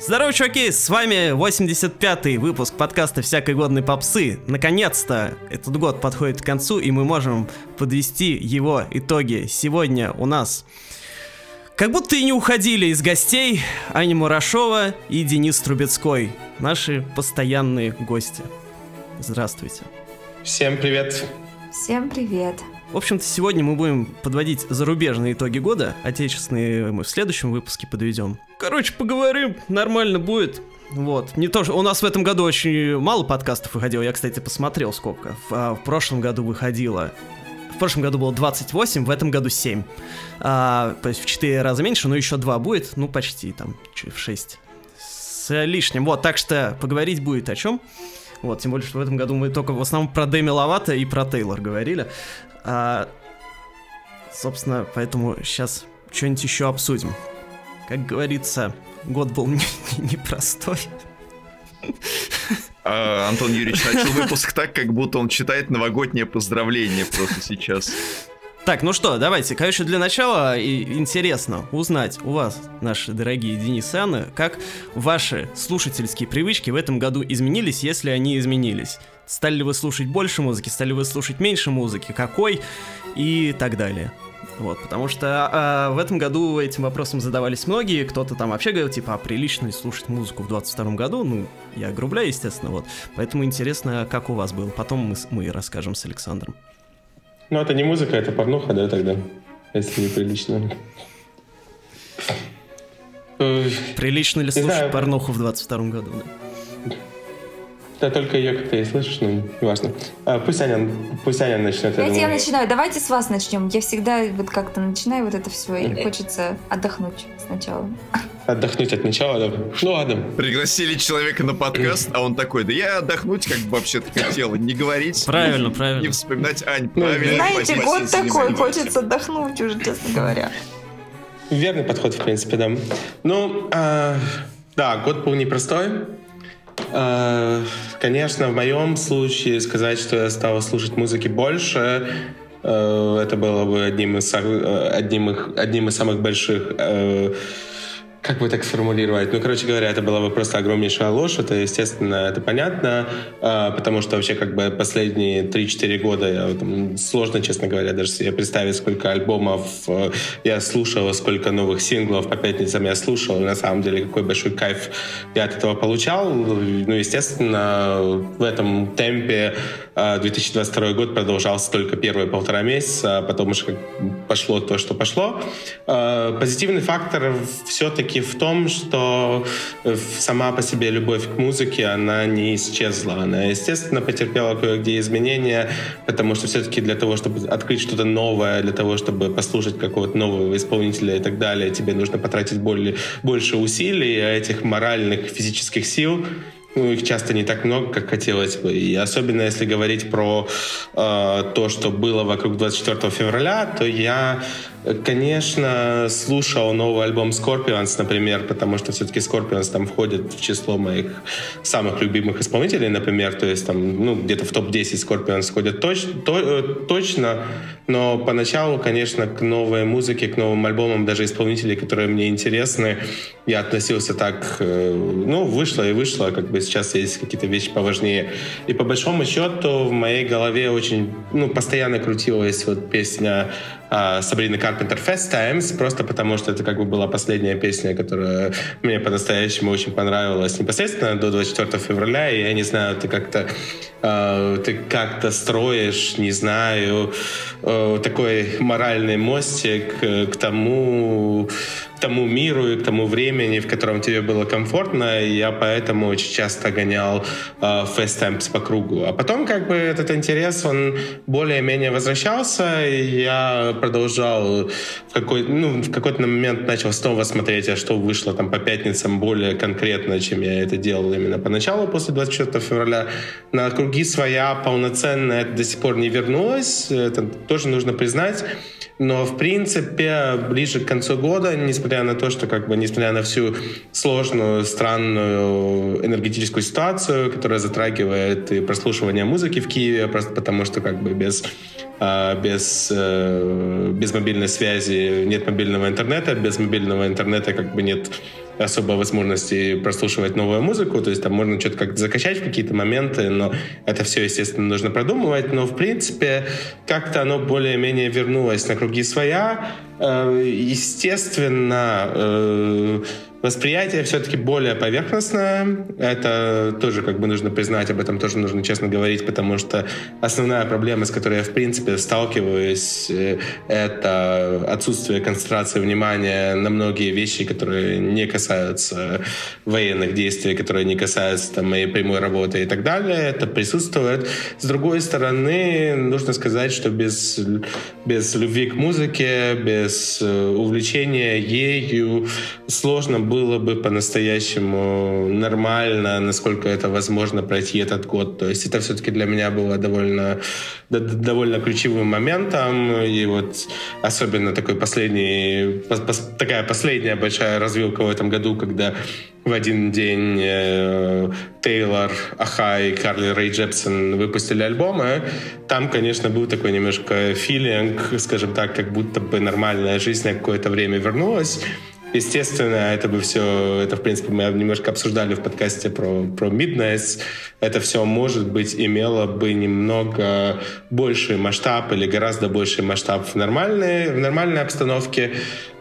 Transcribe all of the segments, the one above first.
Здорово, чуваки! С вами 85-й выпуск подкаста «Всякой годной попсы». Наконец-то этот год подходит к концу, и мы можем подвести его итоги. Сегодня у нас как будто и не уходили из гостей Аня Мурашова и Денис Трубецкой, наши постоянные гости. Здравствуйте. Всем привет. Всем привет. В общем-то, сегодня мы будем подводить зарубежные итоги года, отечественные мы в следующем выпуске подведем. Короче, поговорим, нормально будет. Вот. Не то, что у нас в этом году очень мало подкастов выходило. Я, кстати, посмотрел сколько. В, а, в прошлом году выходило. В прошлом году было 28, в этом году 7. А, то есть в 4 раза меньше, но еще 2 будет. Ну, почти там в 6. С лишним. Вот, так что поговорить будет о чем. Вот, тем более, что в этом году мы только в основном про Дэми Ловато и про Тейлор говорили. А, собственно, поэтому сейчас что-нибудь еще обсудим. Как говорится, год был непростой. Не а, Антон Юрьевич начал выпуск так, как будто он читает новогоднее поздравление просто сейчас. Так, ну что, давайте, конечно, для начала и интересно узнать у вас, наши дорогие Денис и Анна, как ваши слушательские привычки в этом году изменились, если они изменились. Стали ли вы слушать больше музыки, стали ли вы слушать меньше музыки, какой и так далее. Вот, потому что а, в этом году этим вопросом задавались многие, кто-то там вообще говорил, типа, а прилично ли слушать музыку в 22 году? Ну, я грубляю, естественно, вот. Поэтому интересно, как у вас было. Потом мы, мы расскажем с Александром. Ну, это не музыка, это порнуха, да, тогда? Если неприлично. Прилично ли слушать порнуху в 22 году, да? Да, только ее как-то и слышишь, ну, неважно. А, пусть Аня, пусть Аня начнет. Я, я начинаю. Давайте с вас начнем. Я всегда вот как-то начинаю вот это все, и хочется отдохнуть сначала. Отдохнуть от начала, да. Ну ладно. Пригласили человека на подкаст, а он такой, да я отдохнуть как бы вообще-то хотел, не говорить. Правильно, правильно. Не вспоминать, Ань, ну, правильно. Знаете, год такой, хочется отдохнуть уже, честно говоря. Верный подход, в принципе, да. Ну, э, да, год был непростой. Э, конечно, в моем случае сказать, что я стал слушать музыки больше, э, это было бы одним из, э, одним, одним из самых больших как бы так сформулировать? Ну, короче говоря, это была бы просто огромнейшая ложь. Это, естественно, это понятно, э, потому что вообще как бы последние 3-4 года я, там, сложно, честно говоря, даже себе представить, сколько альбомов э, я слушал, сколько новых синглов по пятницам я слушал. И на самом деле, какой большой кайф я от этого получал. Ну, естественно, в этом темпе 2022 год продолжался только первые полтора месяца, а потом уже пошло то, что пошло. Э, позитивный фактор все-таки в том, что э, сама по себе любовь к музыке, она не исчезла. Она, естественно, потерпела кое-где изменения, потому что все-таки для того, чтобы открыть что-то новое, для того, чтобы послушать какого-то нового исполнителя и так далее, тебе нужно потратить более, больше усилий, а этих моральных, физических сил ну, их часто не так много, как хотелось бы. И особенно если говорить про э, то, что было вокруг 24 февраля, то я Конечно, слушал новый альбом Scorpions, например, потому что все-таки Scorpions там входит в число моих самых любимых исполнителей, например, то есть там, ну, где-то в топ-10 Scorpions входят точ, то, э, точно, но поначалу, конечно, к новой музыке, к новым альбомам, даже исполнителей, которые мне интересны, я относился так, э, ну, вышло и вышло, как бы сейчас есть какие-то вещи поважнее. И по большому счету в моей голове очень, ну, постоянно крутилась вот песня а, Сабрины Карпентер Fast Times, просто потому что это как бы была последняя песня, которая мне по-настоящему очень понравилась непосредственно до 24 февраля, и я не знаю, ты как-то э, ты как-то строишь, не знаю, э, такой моральный мостик к тому, тому миру и к тому времени, в котором тебе было комфортно, и я поэтому очень часто гонял э, Times по кругу. А потом как бы этот интерес, он более-менее возвращался, и я продолжал в какой, ну, в какой-то момент начал снова смотреть, а что вышло там по пятницам более конкретно, чем я это делал именно поначалу, после 24 февраля. На круги своя полноценная это до сих пор не вернулась, это тоже нужно признать. Но, в принципе, ближе к концу года, несмотря на то, что, как бы, несмотря на всю сложную, странную энергетическую ситуацию, которая затрагивает и прослушивание музыки в Киеве, просто потому что, как бы, без а, без, э, без мобильной связи нет мобильного интернета, без мобильного интернета как бы нет особо возможности прослушивать новую музыку, то есть там можно что-то как-то закачать в какие-то моменты, но это все, естественно, нужно продумывать, но в принципе как-то оно более-менее вернулось на круги своя, э, естественно, э, Восприятие все-таки более поверхностное. Это тоже как бы нужно признать, об этом тоже нужно честно говорить, потому что основная проблема, с которой я в принципе сталкиваюсь, э, это отсутствие концентрации внимания на многие вещи, которые не касаются военных действий, которые не касаются там, моей прямой работы и так далее. Это присутствует. С другой стороны, нужно сказать, что без, без любви к музыке, без э, увлечения ею сложно было бы по-настоящему нормально, насколько это возможно пройти этот год. То есть это все-таки для меня было довольно, довольно ключевым моментом. И вот особенно такой последний, такая последняя большая развилка в этом году, когда в один день э, Тейлор, Аха и Карли Рэй Джепсон выпустили альбомы. Там, конечно, был такой немножко филинг, скажем так, как будто бы нормальная жизнь на какое-то время вернулась. Естественно, это бы все, это, в принципе, мы немножко обсуждали в подкасте про, про Midnights. Это все, может быть, имело бы немного больший масштаб или гораздо больший масштаб в нормальной, в нормальной обстановке.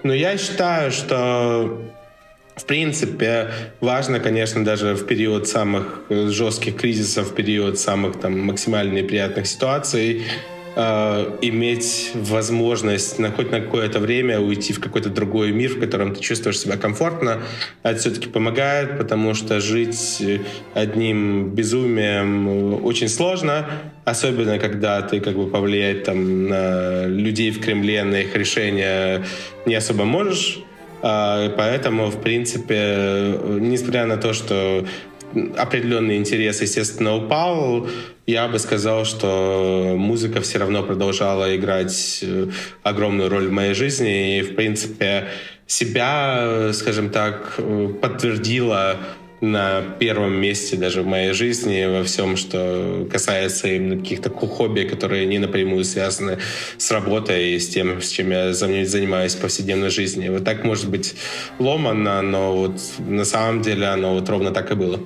Но я считаю, что в принципе, важно, конечно, даже в период самых жестких кризисов, в период самых там максимально неприятных ситуаций, э, иметь возможность на хоть на какое-то время уйти в какой-то другой мир, в котором ты чувствуешь себя комфортно. Это все-таки помогает, потому что жить одним безумием очень сложно, особенно когда ты как бы повлиять там на людей в Кремле, на их решения не особо можешь. А, поэтому, в принципе, несмотря на то, что определенный интерес, естественно, упал, я бы сказал, что музыка все равно продолжала играть э, огромную роль в моей жизни и, в принципе, себя, скажем так, э, подтвердила на первом месте даже в моей жизни во всем, что касается именно каких-то хобби, которые не напрямую связаны с работой и с тем, с чем я занимаюсь в повседневной жизни. Вот так может быть ломано, но вот на самом деле оно вот ровно так и было.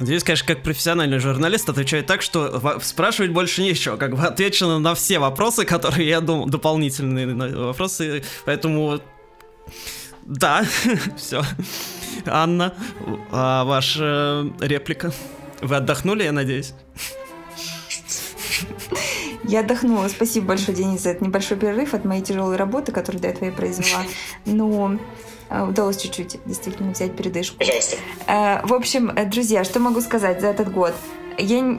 Здесь, конечно, как профессиональный журналист отвечает так, что спрашивать больше нечего. Как бы отвечено на все вопросы, которые я думал, дополнительные вопросы. Поэтому да, все. Анна, а ваша реплика? Вы отдохнули, я надеюсь? Я отдохнула. Спасибо большое, Денис, за этот небольшой перерыв от моей тяжелой работы, которую до этого я произвела. Но удалось чуть-чуть действительно взять передышку. Пожалуйста. Э, в общем, э, друзья, что могу сказать за этот год? Я...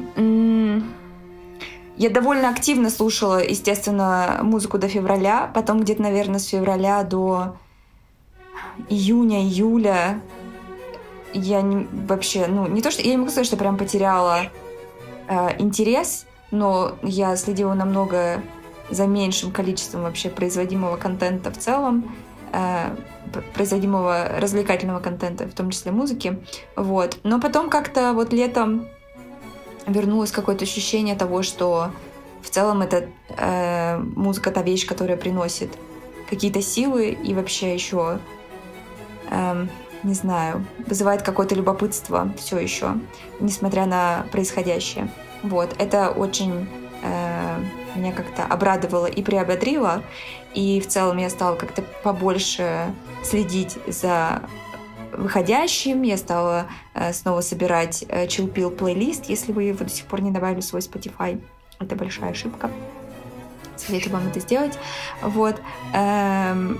Я довольно активно слушала, естественно, музыку до февраля, потом где-то, наверное, с февраля до июня, июля я не, вообще, ну, не то, что... Я не могу сказать, что прям потеряла э, интерес, но я следила намного за меньшим количеством вообще производимого контента в целом, э, производимого развлекательного контента, в том числе музыки, вот. Но потом как-то вот летом вернулось какое-то ощущение того, что в целом это э, музыка та вещь, которая приносит какие-то силы и вообще еще эм, не знаю, вызывает какое-то любопытство все еще, несмотря на происходящее. Вот, это очень э, меня как-то обрадовало и приободрило, и в целом я стала как-то побольше следить за выходящим, я стала э, снова собирать э, Chill Pill плейлист, если вы его до сих пор не добавили в свой Spotify. Это большая ошибка. Советую вам это сделать. Вот. Эм,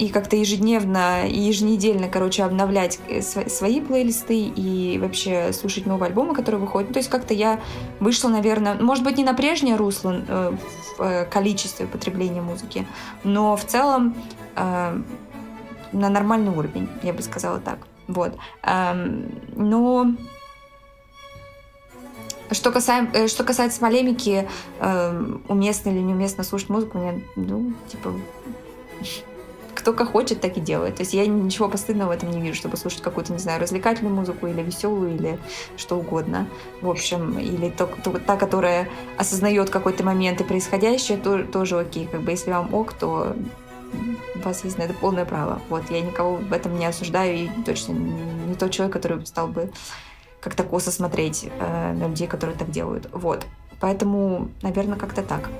и как-то ежедневно и еженедельно, короче, обновлять э, свои плейлисты и вообще слушать новые альбомы, которые выходят. Ну, то есть как-то я вышла, наверное, может быть, не на прежнее русло э, в э, количестве потребления музыки, но в целом э, на нормальный уровень, я бы сказала так. Вот. Эм, но что, касаем, э, что касается полемики, э, уместно или неуместно слушать музыку, мне, ну, типа, кто как хочет, так и делает. То есть я ничего постыдного в этом не вижу, чтобы слушать какую-то, не знаю, развлекательную музыку или веселую, или что угодно. В общем, или то, то, та, которая осознает какой-то момент и происходящее, то, тоже окей. Как бы если вам ок, то у вас есть на это полное право. Вот, я никого в этом не осуждаю и точно не тот человек, который стал бы как-то косо смотреть э, на людей, которые так делают. Вот. Поэтому, наверное, как-то так.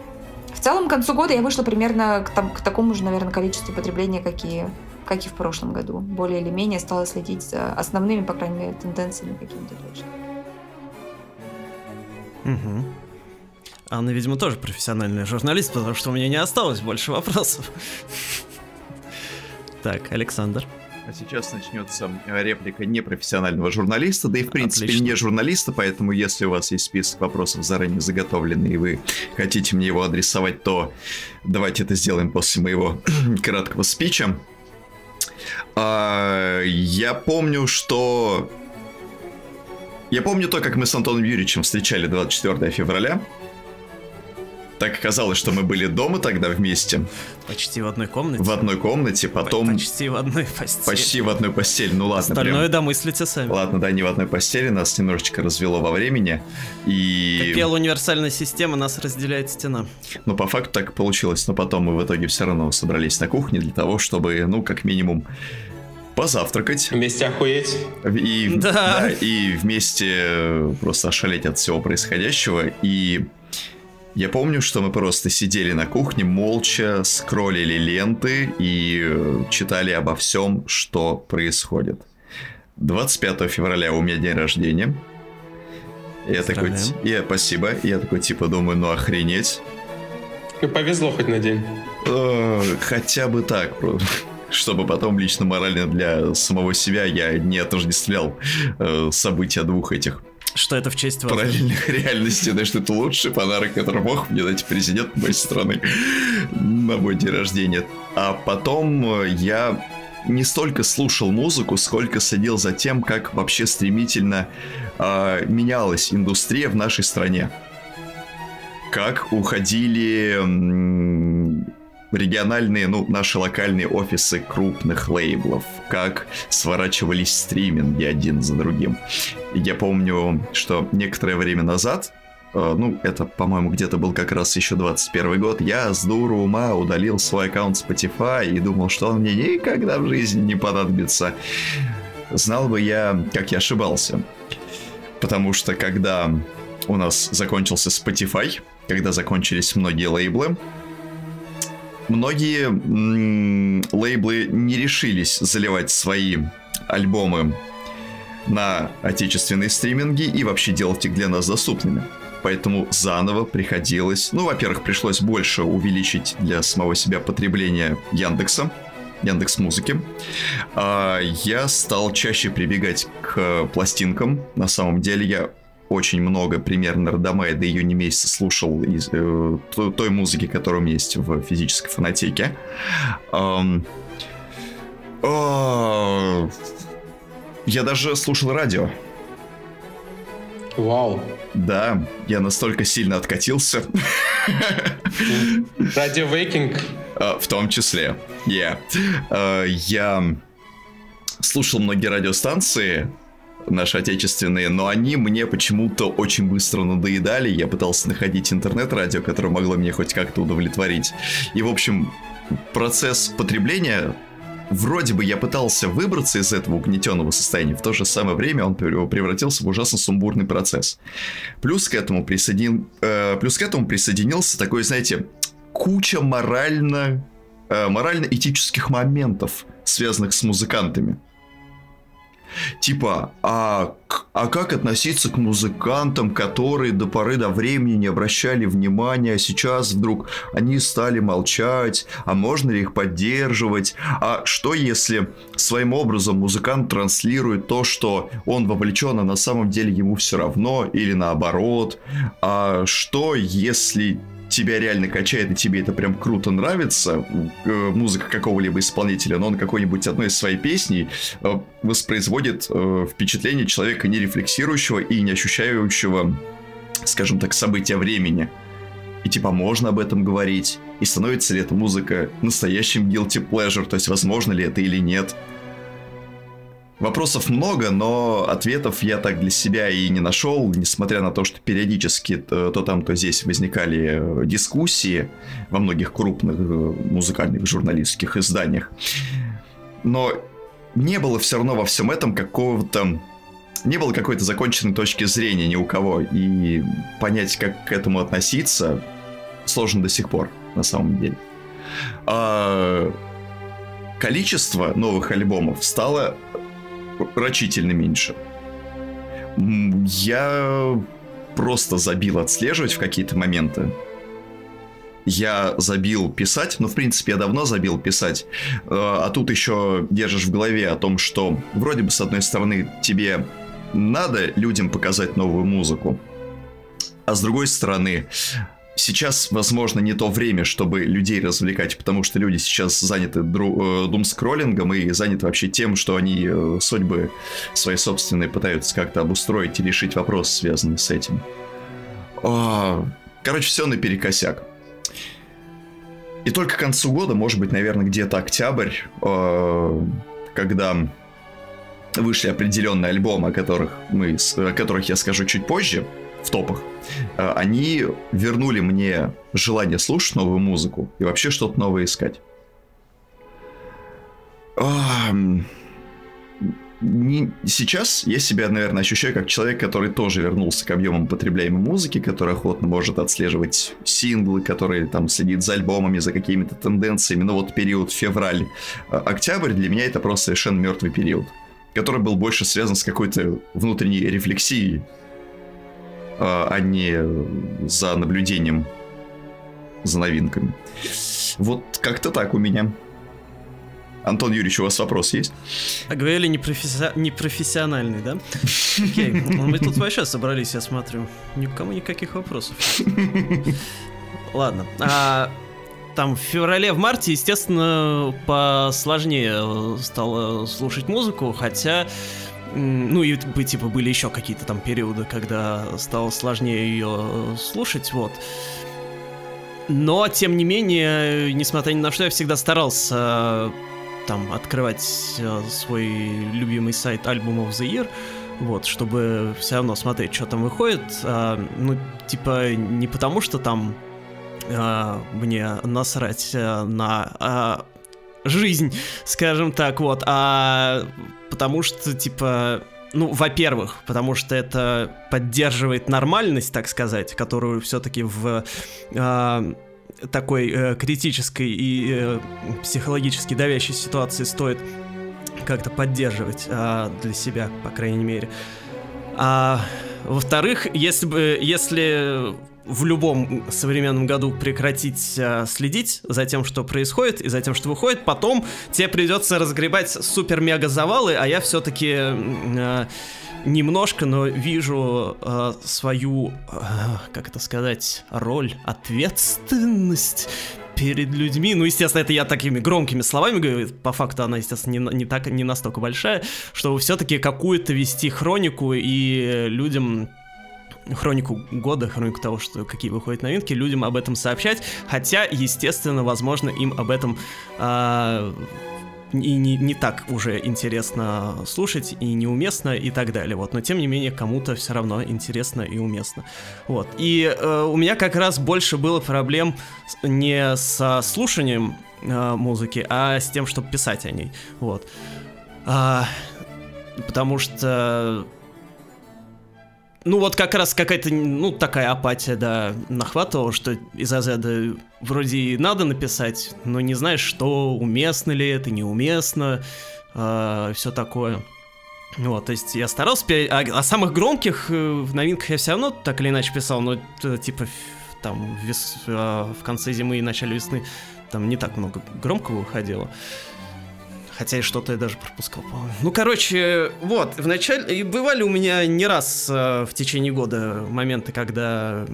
В целом, к концу года я вышла примерно к, там, к такому же, наверное, количеству потребления, как и, как и в прошлом году. Более или менее стала следить за основными, по крайней мере, тенденциями какими-то точно. Угу. Анна, видимо, тоже профессиональный журналист, потому что у меня не осталось больше вопросов. Так, Александр. А сейчас начнется реплика непрофессионального журналиста, да и в принципе Отлично. не журналиста, поэтому если у вас есть список вопросов заранее заготовленный, и вы хотите мне его адресовать, то давайте это сделаем после моего краткого спича. А, я помню, что... Я помню то, как мы с Антоном Юрьевичем встречали 24 февраля. Так оказалось, что мы были дома тогда вместе. Почти в одной комнате. В одной комнате, потом... Почти в одной постели. Почти в одной постели, ну ладно. Остальное прям... домыслите сами. Ладно, да, не в одной постели, нас немножечко развело во времени, и... Как пела универсальная система, нас разделяет стена. Ну, по факту так получилось, но потом мы в итоге все равно собрались на кухне для того, чтобы, ну, как минимум, позавтракать. Вместе охуеть. И, да. да. И вместе просто ошалеть от всего происходящего. И я помню, что мы просто сидели на кухне, молча скроллили ленты и э, читали обо всем, что происходит. 25 февраля у меня день рождения. Я такой, я, спасибо. Я такой, типа, думаю, ну охренеть. И повезло хоть на день. Э, хотя бы так, чтобы потом лично морально для самого себя я не отождествлял э, события двух этих что это в честь вас? Параллельных реальностей, да, что это лучший подарок, который мог мне дать президент моей страны на мой день рождения. А потом э, я не столько слушал музыку, сколько следил за тем, как вообще стремительно э, менялась индустрия в нашей стране. Как уходили региональные, ну, наши локальные офисы крупных лейблов, как сворачивались стриминги один за другим. Я помню, что некоторое время назад э, ну, это, по-моему, где-то был как раз еще 21 год, я с дуру ума удалил свой аккаунт Spotify и думал, что он мне никогда в жизни не понадобится. Знал бы я, как я ошибался. Потому что когда у нас закончился Spotify, когда закончились многие лейблы, многие м- лейблы не решились заливать свои альбомы на отечественные стриминги и вообще делать их для нас доступными. Поэтому заново приходилось, ну, во-первых, пришлось больше увеличить для самого себя потребление Яндекса, Яндекс Музыки. А я стал чаще прибегать к пластинкам. На самом деле я очень много примерно до мая, до июня месяца слушал из, э, той, музыки, которая у меня есть в физической фонотеке. Эм, э, я даже слушал радио. Вау. Да, я настолько сильно откатился. Радио Вейкинг? В том числе, yeah. uh, я слушал многие радиостанции, наши отечественные, но они мне почему-то очень быстро надоедали. Я пытался находить интернет-радио, которое могло меня хоть как-то удовлетворить. И, в общем, процесс потребления вроде бы я пытался выбраться из этого угнетенного состояния, в то же самое время он превратился в ужасно сумбурный процесс. Плюс к этому, присоедин... э, плюс к этому присоединился такой, знаете, куча морально... Э, морально-этических моментов, связанных с музыкантами. Типа, а, а как относиться к музыкантам, которые до поры до времени не обращали внимания, а сейчас вдруг они стали молчать, а можно ли их поддерживать? А что если своим образом музыкант транслирует то, что он вовлечен, а на самом деле ему все равно, или наоборот? А что если тебя реально качает, и тебе это прям круто нравится, э, музыка какого-либо исполнителя, но он какой-нибудь одной из своей песни э, воспроизводит э, впечатление человека не рефлексирующего и не ощущающего, скажем так, события времени. И типа можно об этом говорить, и становится ли эта музыка настоящим guilty pleasure, то есть возможно ли это или нет. Вопросов много, но ответов я так для себя и не нашел, несмотря на то, что периодически то, там, то здесь возникали дискуссии во многих крупных э, музыкальных журналистских изданиях. Но не было все равно во всем этом какого-то... Не было какой-то законченной точки зрения ни у кого. И понять, как к этому относиться, сложно до сих пор, на самом деле. А количество новых альбомов стало рачительно меньше. Я просто забил отслеживать в какие-то моменты. Я забил писать, ну, в принципе, я давно забил писать, э, а тут еще держишь в голове о том, что вроде бы, с одной стороны, тебе надо людям показать новую музыку, а с другой стороны, сейчас, возможно, не то время, чтобы людей развлекать, потому что люди сейчас заняты дру- э, дум-скроллингом и заняты вообще тем, что они э, судьбы свои собственные пытаются как-то обустроить и решить вопросы, связанные с этим. А, короче, все наперекосяк. И только к концу года, может быть, наверное, где-то октябрь, э, когда вышли определенные альбомы, о которых, мы, о которых я скажу чуть позже, в топах, э, они вернули мне желание слушать новую музыку и вообще что-то новое искать. Сейчас я себя, наверное, ощущаю как человек, который тоже вернулся к объемам потребляемой музыки, который охотно может отслеживать синглы, который там следит за альбомами, за какими-то тенденциями. Но вот период февраль-октябрь для меня это просто совершенно мертвый период, который был больше связан с какой-то внутренней рефлексией а, а не за наблюдением за новинками. Вот как-то так у меня. Антон Юрьевич, у вас вопрос есть? А говорили непрофесси... непрофессиональный, да? Окей, ну, мы тут вообще собрались, я смотрю. Никому никаких вопросов. Ладно. А, там в феврале, в марте, естественно, посложнее стало слушать музыку, хотя ну и типа были еще какие-то там периоды, когда стало сложнее ее слушать, вот. Но, тем не менее, несмотря ни на что, я всегда старался там открывать э, свой любимый сайт of the Year, вот, чтобы все равно смотреть, что там выходит. А, ну, типа, не потому что там а, мне насрать а, на а, жизнь, скажем так, вот, а потому что, типа, ну, во-первых, потому что это поддерживает нормальность, так сказать, которую все-таки в э, такой э, критической и э, психологически давящей ситуации стоит как-то поддерживать э, для себя, по крайней мере. А во-вторых, если бы, если в любом современном году прекратить э, следить за тем, что происходит, и за тем, что выходит, потом тебе придется разгребать супер-мега завалы, а я все-таки э, немножко, но вижу э, свою, э, как это сказать, роль, ответственность перед людьми. Ну, естественно, это я такими громкими словами говорю. По факту она, естественно, не, не, так, не настолько большая, чтобы все-таки какую-то вести хронику и людям хронику года, хронику того, что какие выходят новинки, людям об этом сообщать, хотя, естественно, возможно, им об этом э, и не, не так уже интересно слушать, и неуместно, и так далее, вот, но тем не менее кому-то все равно интересно и уместно, вот, и э, у меня как раз больше было проблем не со слушанием э, музыки, а с тем, чтобы писать о ней, вот, а, потому что ну вот как раз какая-то, ну такая апатия, да, нахватывала, что из разряда вроде и надо написать, но не знаешь, что уместно ли это, неуместно, э, все такое. Вот, то есть я старался, а, о самых громких э, в новинках я все равно так или иначе писал, но э, типа там вес, э, в конце зимы и начале весны там не так много громкого выходило. Хотя и что-то я даже пропускал, по-моему. Ну, короче, вот, вначале... Бывали у меня не раз э, в течение года моменты, когда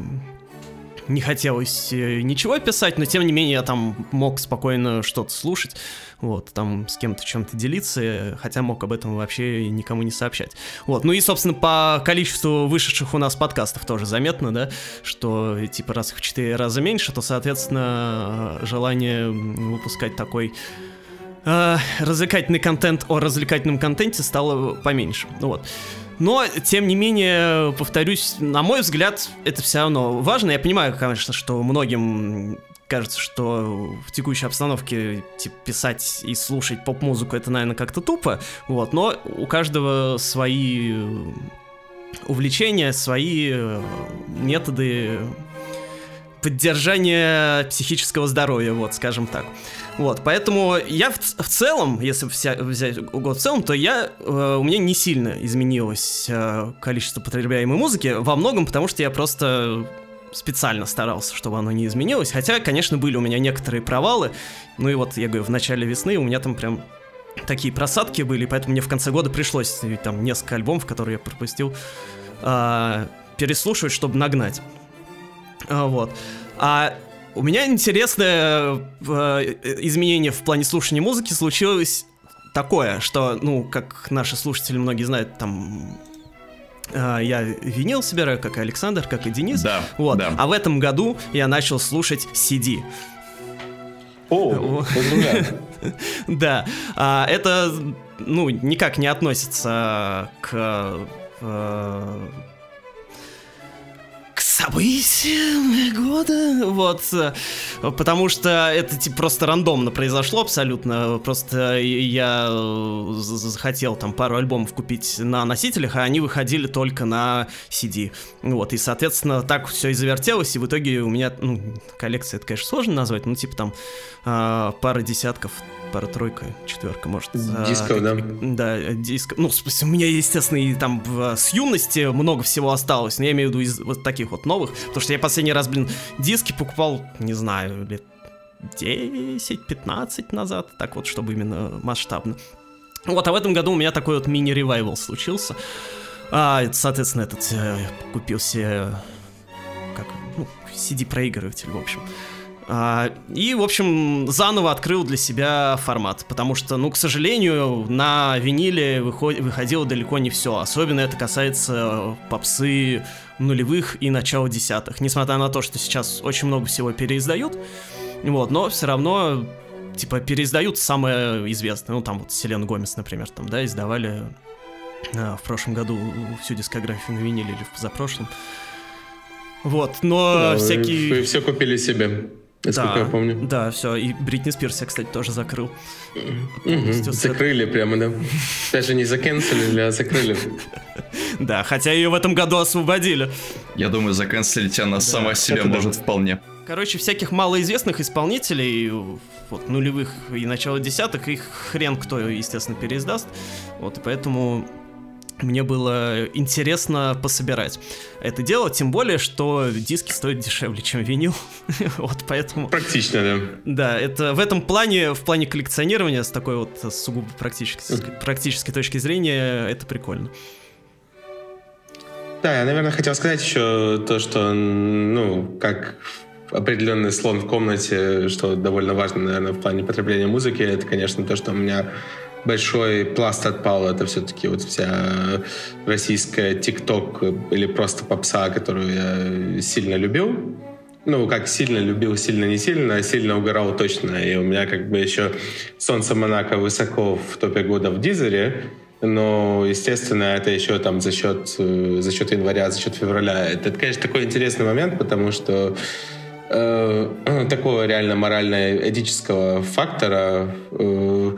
не хотелось э, ничего писать, но тем не менее я там мог спокойно что-то слушать, вот, там с кем-то чем-то делиться, хотя мог об этом вообще никому не сообщать. Вот, ну и, собственно, по количеству вышедших у нас подкастов тоже заметно, да, что типа раз в четыре раза меньше, то, соответственно, желание выпускать такой э, развлекательный контент о развлекательном контенте стало поменьше. Вот. Но, тем не менее, повторюсь, на мой взгляд, это все равно важно. Я понимаю, конечно, что многим кажется, что в текущей обстановке типа, писать и слушать поп-музыку это, наверное, как-то тупо, вот, но у каждого свои увлечения, свои методы поддержания психического здоровья, вот, скажем так. Вот, поэтому я в, в целом, если вся, взять год в целом, то я, э, у меня не сильно изменилось э, количество потребляемой музыки, во многом потому, что я просто специально старался, чтобы оно не изменилось, хотя, конечно, были у меня некоторые провалы, ну и вот, я говорю, в начале весны у меня там прям такие просадки были, поэтому мне в конце года пришлось там несколько альбомов, которые я пропустил, э, переслушивать, чтобы нагнать. А, вот. А у меня интересное э, изменение в плане слушания музыки случилось такое, что, ну, как наши слушатели многие знают, там э, я винил собираю, как и Александр, как и Денис. Да. Вот. Да. А в этом году я начал слушать CD. О. Да. А, это, ну, никак не относится к э, к событиям года, вот, потому что это типа просто рандомно произошло абсолютно, просто я захотел там пару альбомов купить на носителях, а они выходили только на CD, вот, и, соответственно, так все и завертелось, и в итоге у меня, ну, коллекция, это, конечно, сложно назвать, ну, типа там а, пара десятков пара-тройка, четверка, может. Дисков, да? Да, диск. Ну, в смысле, у меня, естественно, и там с юности много всего осталось, но я имею в виду из вот таких вот новых, потому что я последний раз, блин, диски покупал, не знаю, лет 10-15 назад, так вот, чтобы именно масштабно. Вот, а в этом году у меня такой вот мини-ревайвал случился. А, соответственно, этот э, купил себе как, ну, CD-проигрыватель, в общем. И, в общем, заново открыл для себя формат, потому что, ну, к сожалению, на виниле выход... выходило далеко не все. Особенно это касается попсы нулевых и начала десятых. Несмотря на то, что сейчас очень много всего переиздают, вот, но все равно, типа, переиздают самое известное. Ну, там вот Селен Гомес, например, там, да, издавали а, в прошлом году всю дискографию на виниле или в позапрошлом. Вот, но Да, всякие... Вы все купили себе, насколько да, я помню. Да, все. И Бритни Спирс я, кстати, тоже закрыл. С Закрыли прямо, да? Даже не закенселили, а закрыли. Да, хотя ее в этом году освободили. Я думаю, заканцелить она сама себя это может вполне. Короче, всяких малоизвестных исполнителей, вот, нулевых и начала десятых, их хрен кто, естественно, переиздаст. Вот, и поэтому мне было интересно пособирать это дело, тем более, что диски стоят дешевле, чем винил. вот, поэтому... Практично, да. Да, это в этом плане, в плане коллекционирования, с такой вот сугубо практической, практической точки зрения, это прикольно. Да, я, наверное, хотел сказать еще то, что, ну, как определенный слон в комнате, что довольно важно, наверное, в плане потребления музыки, это, конечно, то, что у меня большой пласт отпал. Это все-таки вот вся российская ТикТок или просто попса, которую я сильно любил. Ну, как сильно любил, сильно не сильно, а сильно угорал точно. И у меня как бы еще «Солнце Монако» высоко в топе года в Дизере, но, естественно, это еще там за счет, э, за счет января, за счет февраля. Это, конечно, такой интересный момент, потому что э, такого реально морально-этического фактора э,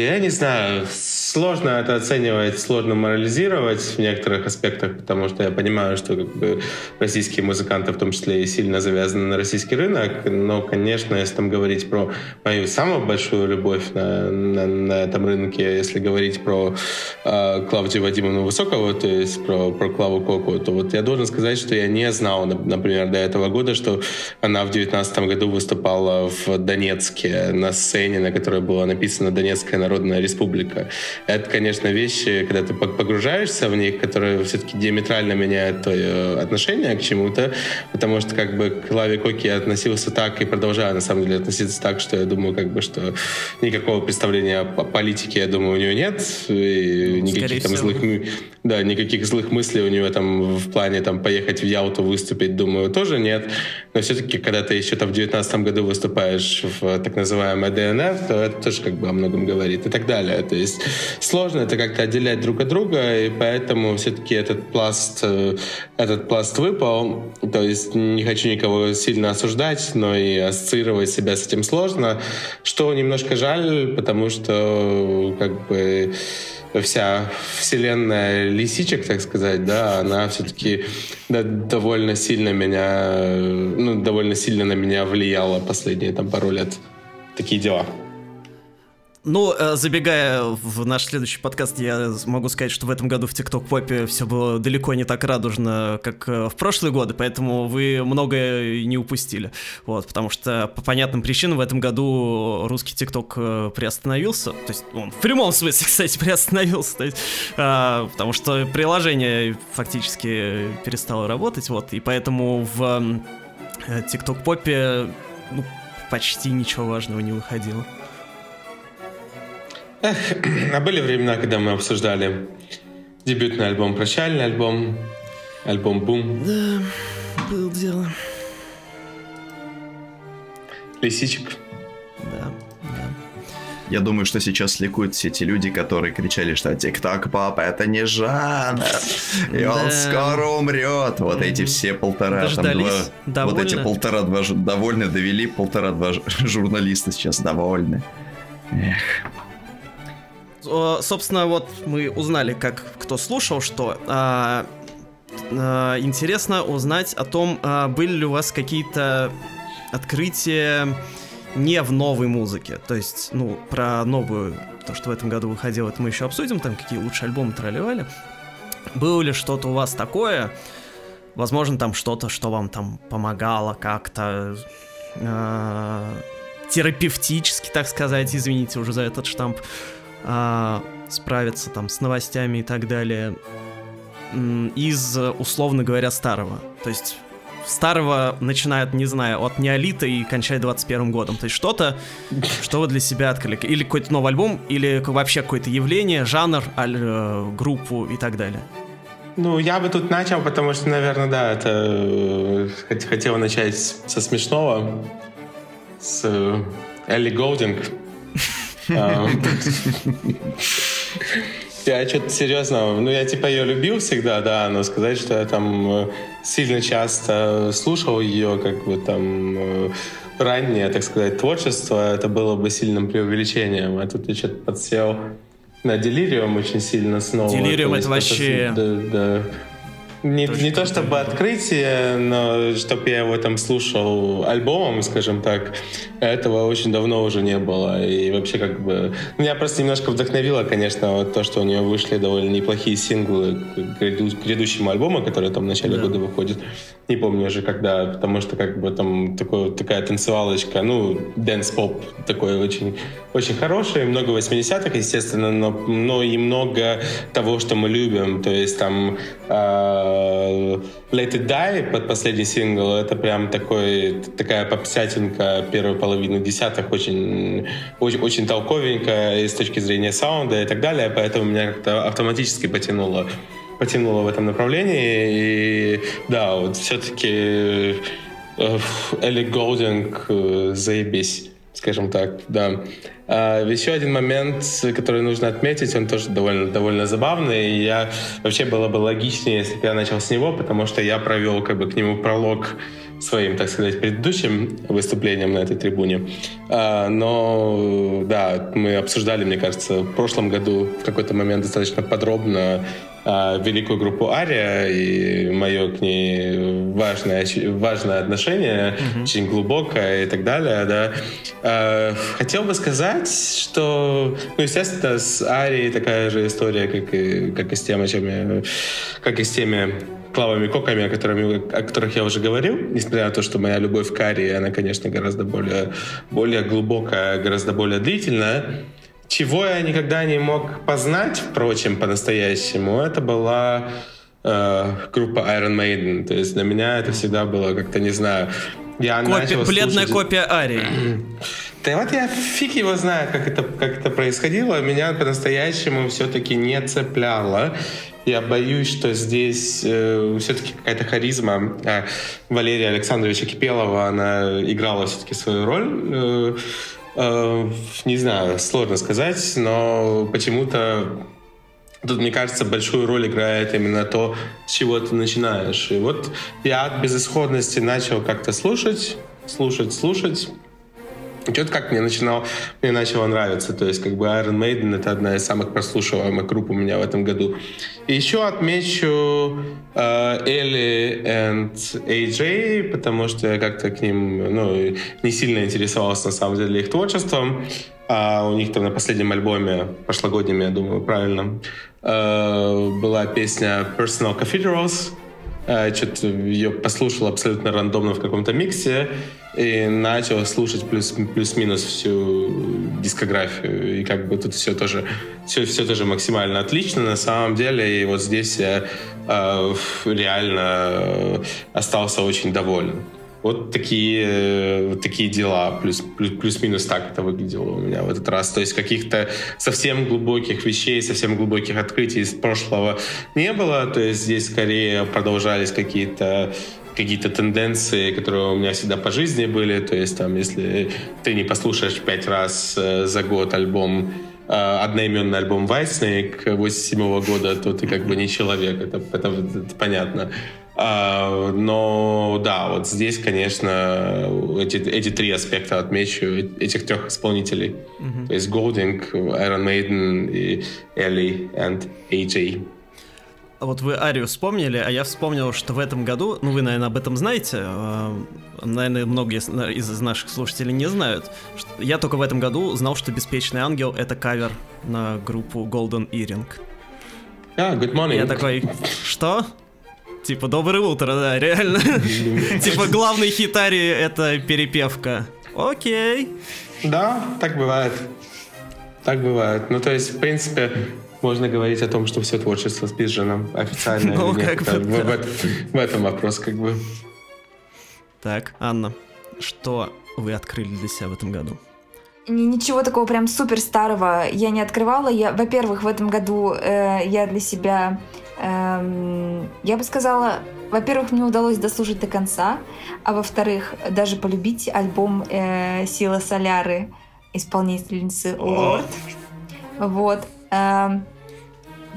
я не знаю, сложно это оценивать, сложно морализировать в некоторых аспектах, потому что я понимаю, что как бы, российские музыканты в том числе и сильно завязаны на российский рынок, но, конечно, если там говорить про мою самую большую любовь на, на, на этом рынке, если говорить про э, Клавдию Вадимовну Высокову, то есть про, про Клаву Коку, то вот я должен сказать, что я не знал, например, до этого года, что она в 2019 году выступала в Донецке на сцене, на которой было написано «Донецкая народная республика». Это, конечно, вещи, когда ты погружаешься в них, которые все-таки диаметрально меняют твое отношение к чему-то, потому что как бы к Лаве Коки я относился так и продолжаю на самом деле относиться так, что я думаю, как бы, что никакого представления о политике, я думаю, у нее нет, и никаких там всего. злых, да, никаких злых мыслей у нее там в плане там поехать в Ялту выступить, думаю, тоже нет. Но все-таки, когда ты еще там в 2019 году выступаешь в так называемой ДНР, то это тоже как бы о многом говорит и так далее. То есть сложно это как-то отделять друг от друга, и поэтому все-таки этот пласт, э, этот пласт выпал. То есть не хочу никого сильно осуждать, но и ассоциировать себя с этим сложно, что немножко жаль, потому что как бы вся вселенная лисичек, так сказать, да, она все-таки да, довольно сильно меня, ну, довольно сильно на меня влияла последние там пару лет. Такие дела. Ну, э, забегая в наш следующий подкаст, я могу сказать, что в этом году в TikTok попе все было далеко не так радужно, как э, в прошлые годы, поэтому вы многое не упустили. Вот, потому что по понятным причинам в этом году русский TikTok э, приостановился. То есть он в прямом смысле, кстати, приостановился. То есть, а, потому что приложение фактически перестало работать, вот, и поэтому в TikTok попе ну, почти ничего важного не выходило. Эх, а были времена, когда мы обсуждали дебютный альбом, прощальный альбом, альбом «Бум». Да, был дело. Лисичек. Да, да. Я думаю, что сейчас ликуют все те люди, которые кричали, что ТикТок Пап это не жанр, и он скоро умрет. Вот эти все полтора, там, два, вот эти полтора-два довольны, довели полтора-два журналиста сейчас довольны. Эх собственно, вот мы узнали, как кто слушал, что. А, а, интересно узнать о том, а, были ли у вас какие-то открытия не в новой музыке. То есть, ну, про новую, то, что в этом году выходило, это мы еще обсудим, там какие лучшие альбомы тролливали. Было ли что-то у вас такое? Возможно, там что-то, что вам там помогало как-то э, терапевтически, так сказать, извините уже за этот штамп, а, справиться там с новостями и так далее из, условно говоря, старого. То есть старого начинает, не знаю, от неолита и кончает 21 годом. То есть что-то, что вы для себя открыли. Или какой-то новый альбом, или вообще какое-то явление, жанр, аль, э, группу и так далее. Ну, я бы тут начал, потому что, наверное, да, это э, хотел начать со смешного, с э, Элли Голдинг. Я что-то серьезно, ну я типа ее любил всегда, да, но сказать, что я там э, сильно часто слушал ее, как бы там э, раннее, так сказать, творчество, это было бы сильным преувеличением. А тут я что-то подсел на Делириум очень сильно снова. Делириум это вообще... Да, да. Не, не то чтобы открытие, но чтобы я его там слушал альбомом, скажем так, этого очень давно уже не было. И вообще как бы... Меня просто немножко вдохновило, конечно, вот то, что у нее вышли довольно неплохие синглы к грядущему альбому, который там в начале да. года выходит. Не помню уже когда, потому что как бы там такой, такая танцевалочка, ну, dance-pop такой очень, очень хороший, много 80-х, естественно, но, но и много того, что мы любим. То есть там э, Let It Die, под последний сингл, это прям такой, такая попсятинка первой половины десятых, очень, очень, очень толковенькая с точки зрения саунда и так далее, поэтому меня как-то автоматически потянуло потянуло в этом направлении. И да, вот все-таки э, Элли Голдинг э, заебись, скажем так, да. А еще один момент, который нужно отметить, он тоже довольно, довольно забавный. И я вообще было бы логичнее, если бы я начал с него, потому что я провел как бы к нему пролог своим, так сказать, предыдущим выступлением на этой трибуне. А, но да, мы обсуждали, мне кажется, в прошлом году в какой-то момент достаточно подробно а, великую группу Ария и мое к ней важное, важное отношение, mm-hmm. очень глубокое и так далее, да. А, хотел бы сказать, что, ну, естественно, с Арией такая же история, как и, как и с тем, о чем я, как и с теми клавами коками, о, которыми, о которых я уже говорил, несмотря на то, что моя любовь к Арии, она, конечно, гораздо более, более глубокая, гораздо более длительная. Чего я никогда не мог познать, впрочем, по-настоящему, это была э, группа Iron Maiden. То есть для меня это всегда было как-то, не знаю, я Копи, бледная слушать... копия Арии. Да вот я фиг его знаю, как это, как это происходило. Меня по-настоящему все-таки не цепляло. Я боюсь, что здесь э, все-таки какая-то харизма э, Валерия Александровича Кипелова, она играла все-таки свою роль. Э, э, не знаю, сложно сказать, но почему-то Тут, мне кажется, большую роль играет именно то, с чего ты начинаешь. И вот я от безысходности начал как-то слушать, слушать, слушать. Что-то как мне начинал, мне начало нравиться. То есть, как бы Iron Maiden — это одна из самых прослушиваемых групп у меня в этом году. И еще отмечу э, Элли и AJ, потому что я как-то к ним ну, не сильно интересовался, на самом деле, их творчеством. А у них там на последнем альбоме, прошлогоднем, я думаю, правильно, э, была песня Personal Cathedrals, что-то ее послушал абсолютно рандомно в каком-то миксе и начал слушать плюс, плюс-минус всю дискографию. И как бы тут все тоже, все, все тоже максимально отлично на самом деле. И вот здесь я э, реально остался очень доволен. Вот такие, вот такие дела, плюс, плюс, плюс-минус так это выглядело у меня в этот раз. То есть каких-то совсем глубоких вещей, совсем глубоких открытий из прошлого не было. То есть здесь скорее продолжались какие-то какие-то тенденции, которые у меня всегда по жизни были. То есть там, если ты не послушаешь пять раз э, за год альбом э, одноименный альбом Whitesnake 87 года, то ты как бы не человек, это, это, это понятно. А, но да, вот здесь, конечно, эти, эти три аспекта отмечу, этих трех исполнителей. Mm-hmm. То есть Golding, Iron Maiden и Ellie and AJ. Вот вы Арию вспомнили, а я вспомнил, что в этом году, ну вы, наверное, об этом знаете, э, наверное, многие из наших слушателей не знают. Я только в этом году знал, что «Беспечный ангел» — это кавер на группу Golden Earring. Ah, good morning. Я такой, что? Типа, доброе утро, да, реально. Типа, главный хитари это перепевка. Окей. Да, так бывает. Так бывает. Ну, то есть, в принципе, можно говорить о том, что все творчество спизжено официально ну. Как бы, в этом вопрос как бы. Так, Анна, что вы открыли для себя в этом году? Ничего такого прям супер старого я не открывала. Я, во-первых, в этом году э, я для себя Эм, я бы сказала, во-первых, мне удалось дослушать до конца, а во-вторых, даже полюбить альбом э, «Сила Соляры» исполнительницы Лорд. Вот. Эм,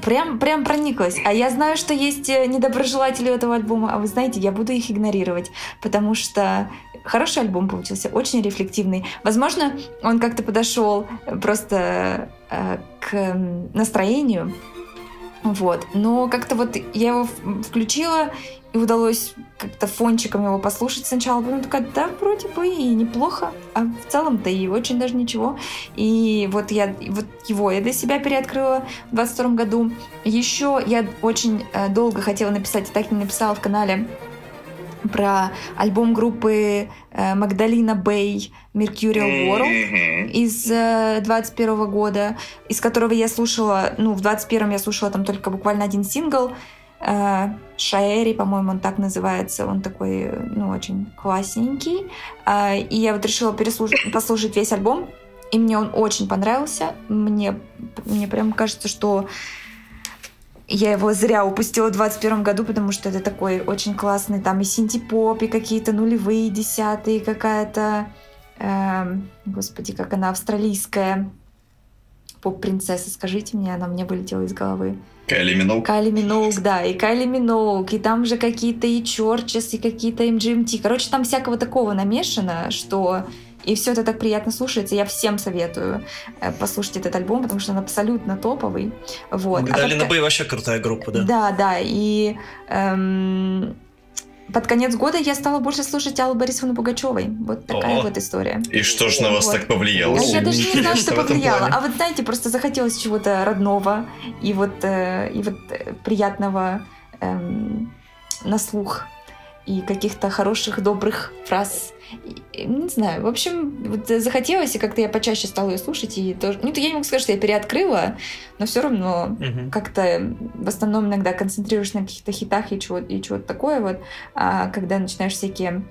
прям, прям прониклась. А я знаю, что есть э, недоброжелатели этого альбома, а вы знаете, я буду их игнорировать, потому что хороший альбом получился, очень рефлективный. Возможно, он как-то подошел просто э, к настроению, вот. Но как-то вот я его включила, и удалось как-то фончиком его послушать сначала. Потом такая, да, вроде бы и неплохо, а в целом-то и очень даже ничего. И вот я вот его я для себя переоткрыла в 22 году. Еще я очень э, долго хотела написать, и так не написала в канале про альбом группы э, Магдалина Бэй Mercurial World из э, 21 года, из которого я слушала, ну, в 21 я слушала там только буквально один сингл, э, Шаэри, по-моему, он так называется, он такой, ну, очень классненький, э, и я вот решила переслушать, послушать весь альбом, и мне он очень понравился, мне, мне прям кажется, что я его зря упустила в 21 году, потому что это такой очень классный, там и синти-поп, и какие-то нулевые, десятые, какая-то, э, господи, как она, австралийская поп-принцесса, скажите мне, она мне вылетела из головы. Кайли Миноуг. Кайли Миноуг, да, и Кайли Миноуг, и там же какие-то и Чорчес, и какие-то MGMT. Короче, там всякого такого намешано, что и все это так приятно слушается. Я всем советую э, послушать этот альбом, потому что он абсолютно топовый. Вот. Магдалина а Бэй вообще крутая группа, да? Да, да. И эм, под конец года я стала больше слушать Аллу Борисовну Пугачевой. Вот такая О, вот история. И что ж на вас вот. так повлияло? А я даже не знаю, что повлияло. А вот знаете, просто захотелось чего-то родного и вот, э, и вот приятного эм, на слух и каких-то хороших, добрых фраз. И, не знаю, в общем, вот захотелось, и как-то я почаще стала ее слушать, и тоже... Ну, я не могу сказать, что я переоткрыла, но все равно uh-huh. как-то в основном иногда концентрируешь на каких-то хитах и чего-то и чего такое вот, а когда начинаешь всякие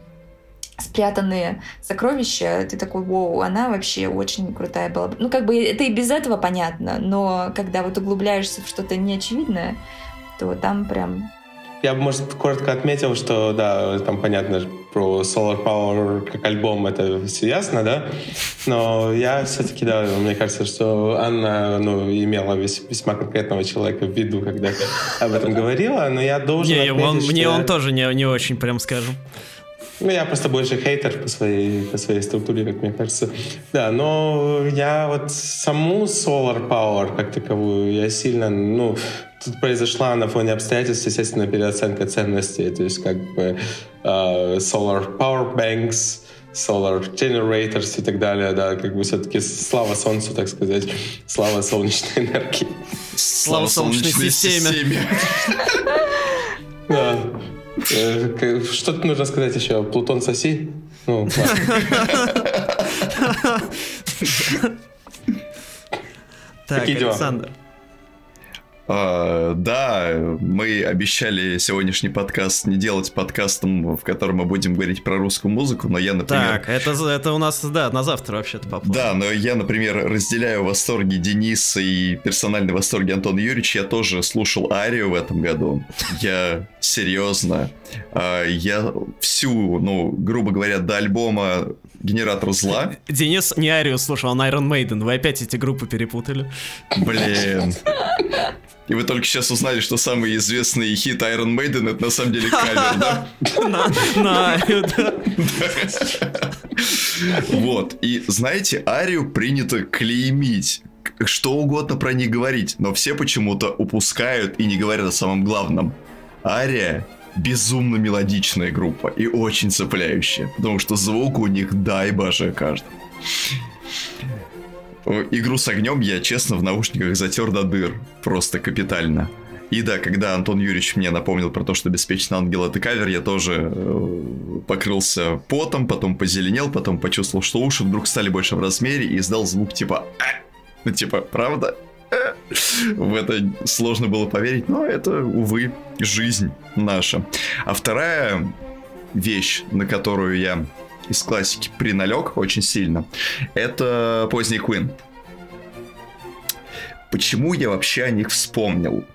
спрятанные сокровища, ты такой, вау, она вообще очень крутая была. Ну, как бы это и без этого понятно, но когда вот углубляешься в что-то неочевидное, то там прям я бы, может, коротко отметил, что, да, там понятно про Solar Power как альбом, это все ясно, да, но я все-таки, да, мне кажется, что Анна, ну, имела вес, весьма конкретного человека в виду, когда об этом говорила, но я должен не, отметить, он, что Мне я... он тоже не, не очень, прям скажем. Ну, я просто больше хейтер по своей, по своей структуре, как мне кажется. Да, но я вот саму Solar Power как таковую, я сильно, ну, тут произошла на фоне обстоятельств, естественно, переоценка ценностей. То есть как бы э, Solar Power Banks, Solar Generators и так далее, да, как бы все-таки слава Солнцу, так сказать, слава солнечной энергии. Слава солнечной системе. Да. Э, что тут нужно сказать еще? Плутон соси? Ну, Так, Александр. Uh, да, мы обещали сегодняшний подкаст не делать подкастом, в котором мы будем говорить про русскую музыку, но я, например... Так, это, это у нас, да, на завтра вообще-то по Да, но я, например, разделяю восторги Дениса и персональные восторги Антона Юрьевича. Я тоже слушал Арию в этом году. Я серьезно. Uh, я всю, ну, грубо говоря, до альбома Генератор зла. Денис не Арию слушал, он Iron Maiden. Вы опять эти группы перепутали. Блин. И вы только сейчас узнали, что самый известный хит Iron Maiden это на самом деле кавер, да? На да. Вот. И знаете, Арию принято клеймить что угодно про них говорить, но все почему-то упускают и не говорят о самом главном. Ария безумно мелодичная группа и очень цепляющая, потому что звук у них дай боже каждый. Игру с огнем я, честно, в наушниках затер до дыр. Просто капитально. И да, когда Антон Юрьевич мне напомнил про то, что «Беспечный ангел» — это кавер, я тоже э, покрылся потом, потом позеленел, потом почувствовал, что уши вдруг стали больше в размере и издал звук типа «Э». Ну, типа, правда? Э. В это сложно было поверить, но это, увы, жизнь наша. А вторая вещь, на которую я из классики приналег очень сильно, это поздний Queen. Почему я вообще о них вспомнил?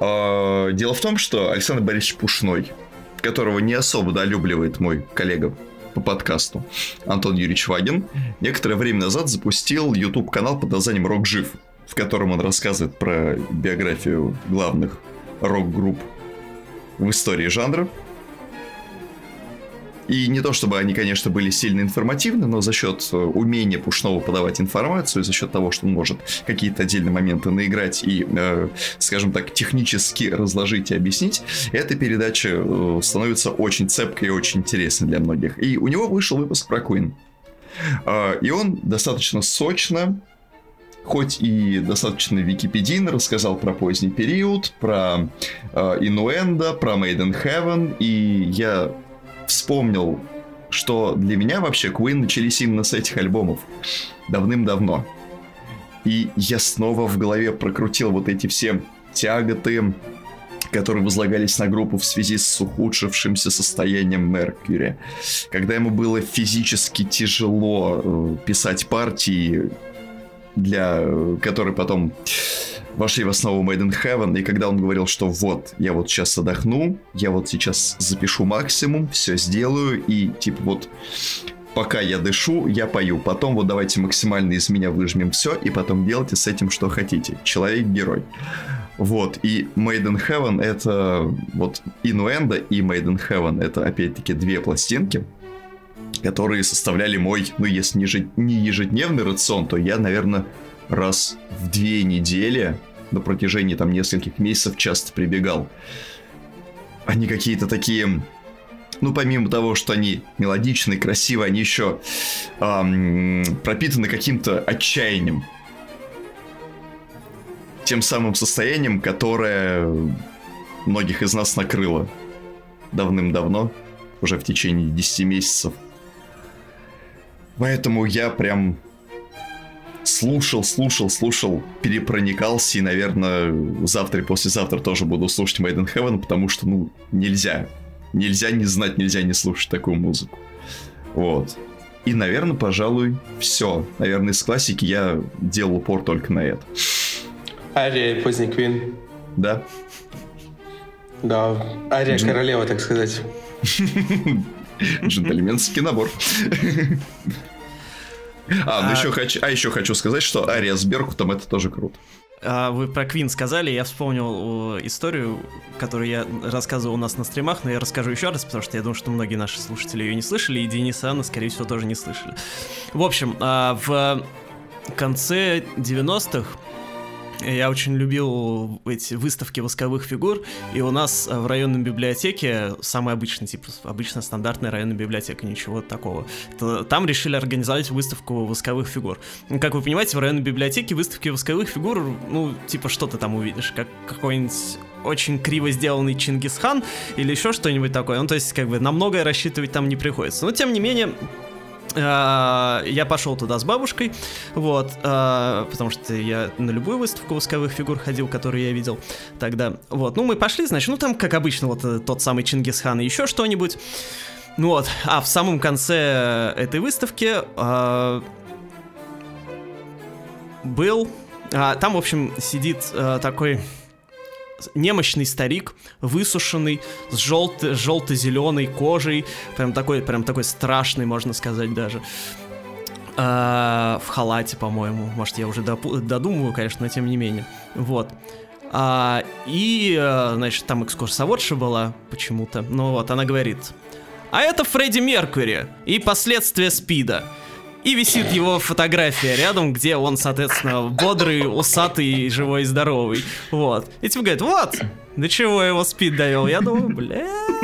А, дело в том, что Александр Борисович Пушной, которого не особо долюбливает мой коллега по подкасту Антон Юрьевич Вагин, некоторое время назад запустил YouTube-канал под названием «Рок жив», в котором он рассказывает про биографию главных рок-групп в истории жанра. И не то чтобы они, конечно, были сильно информативны, но за счет э, умения Пушного подавать информацию, за счет того, что он может какие-то отдельные моменты наиграть и, э, скажем так, технически разложить и объяснить, эта передача э, становится очень цепкой и очень интересной для многих. И у него вышел выпуск про Queen. Э, и он достаточно сочно хоть и достаточно википедийно рассказал про поздний период, про э, Инуэнда, про Made in Heaven, и я вспомнил, что для меня вообще Queen начались именно с этих альбомов. Давным-давно. И я снова в голове прокрутил вот эти все тяготы, которые возлагались на группу в связи с ухудшившимся состоянием Меркьюри. Когда ему было физически тяжело э, писать партии, для э, которые потом вошли в основу Made in Heaven, и когда он говорил, что вот, я вот сейчас отдохну, я вот сейчас запишу максимум, все сделаю, и типа вот пока я дышу, я пою. Потом вот давайте максимально из меня выжмем все, и потом делайте с этим, что хотите. Человек-герой. Вот, и Made in Heaven это вот Инуэнда и Made in Heaven это опять-таки две пластинки, которые составляли мой, ну если не ежедневный рацион, то я, наверное, раз в две недели на протяжении там нескольких месяцев часто прибегал. Они какие-то такие ну, помимо того, что они мелодичные, красивые, они еще эм, пропитаны каким-то отчаянием. Тем самым состоянием, которое многих из нас накрыло давным-давно, уже в течение 10 месяцев. Поэтому я прям слушал, слушал, слушал, перепроникался, и, наверное, завтра и послезавтра тоже буду слушать Made in Heaven, потому что, ну, нельзя. Нельзя не знать, нельзя не слушать такую музыку. Вот. И, наверное, пожалуй, все. Наверное, из классики я делал упор только на это. Ария, поздний Квин. Да. Да, Ария королева, так сказать. Джентльменский набор. А, ну А- еще хочу, а еще хочу сказать, что Ария с Беркутом это тоже круто. А, Вы про Квин сказали, я вспомнил э, историю, которую я рассказывал у нас на стримах, но я расскажу еще раз, потому что я думаю, что многие наши слушатели ее не слышали, и Денис и Анна, скорее всего, тоже не слышали. В общем, а, в конце 90-х я очень любил эти выставки восковых фигур, и у нас в районной библиотеке, самый обычный, типа, обычная стандартная районная библиотека, ничего такого, там решили организовать выставку восковых фигур. Ну, Как вы понимаете, в районной библиотеке выставки восковых фигур, ну, типа, что ты там увидишь, как какой-нибудь очень криво сделанный Чингисхан или еще что-нибудь такое. Ну, то есть, как бы, на многое рассчитывать там не приходится. Но, тем не менее, я пошел туда с бабушкой, вот, а, потому что я на любую выставку восковых фигур ходил, которую я видел тогда, вот, ну, мы пошли, значит, ну, там, как обычно, вот э, тот самый Чингисхан и еще что-нибудь, ну вот, а в самом конце этой выставки был, а, там, в общем, сидит такой немощный старик, высушенный, с желто- желто-зеленой кожей, прям такой, прям такой страшный, можно сказать даже. А, в халате, по-моему. Может, я уже додумываю, конечно, но тем не менее. Вот. А, и, э, значит, там экскурсоводша была почему-то. Ну вот, она говорит, а это Фредди Меркьюри и последствия СПИДа. И висит его фотография рядом, где он, соответственно, бодрый, усатый, живой и здоровый. Вот. И типа говорит, вот, до чего его спид довел. Я думаю.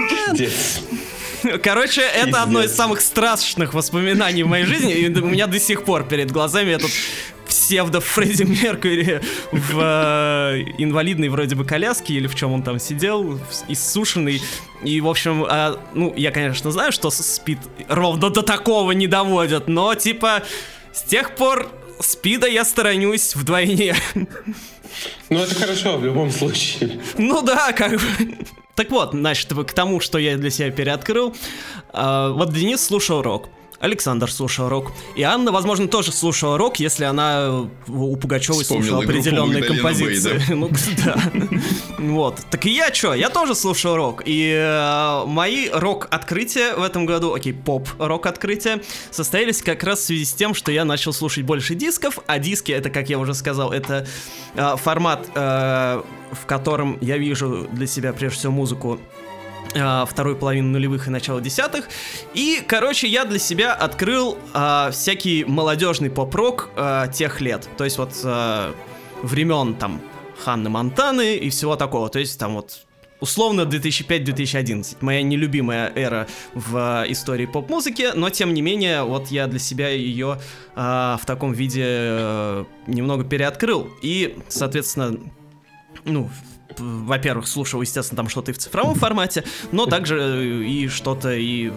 Пиздец. Короче, это одно из самых страшных воспоминаний в моей жизни. И у меня до сих пор перед глазами этот псевдо Фредди Меркьюри в э, инвалидной вроде бы коляске или в чем он там сидел, иссушенный. И, в общем, а, ну, я, конечно, знаю, что спид ровно до такого не доводят, но, типа, с тех пор спида я сторонюсь вдвойне. Ну, это хорошо в любом случае. Ну да, как бы. Так вот, значит, к тому, что я для себя переоткрыл. а, вот Денис слушал рок. Александр слушал рок. И Анна, возможно, тоже слушала рок, если она э, у Пугачевой Вспомнила слушала определенные композиции. Ну, да. Вот. Так и я что? Я тоже слушал рок. И э, мои рок-открытия в этом году, окей, поп-рок-открытия, состоялись как раз в связи с тем, что я начал слушать больше дисков, а диски, это, как я уже сказал, это э, формат, э, в котором я вижу для себя прежде всего музыку второй половины нулевых и начала десятых. И, короче, я для себя открыл э, всякий молодежный поп-рок э, тех лет. То есть вот э, времен там Ханны Монтаны и всего такого. То есть там вот условно 2005-2011. Моя нелюбимая эра в э, истории поп-музыки, но тем не менее, вот я для себя ее э, в таком виде э, немного переоткрыл. И, соответственно, ну, во-первых, слушал, естественно, там что-то и в цифровом формате, но также э, и что-то и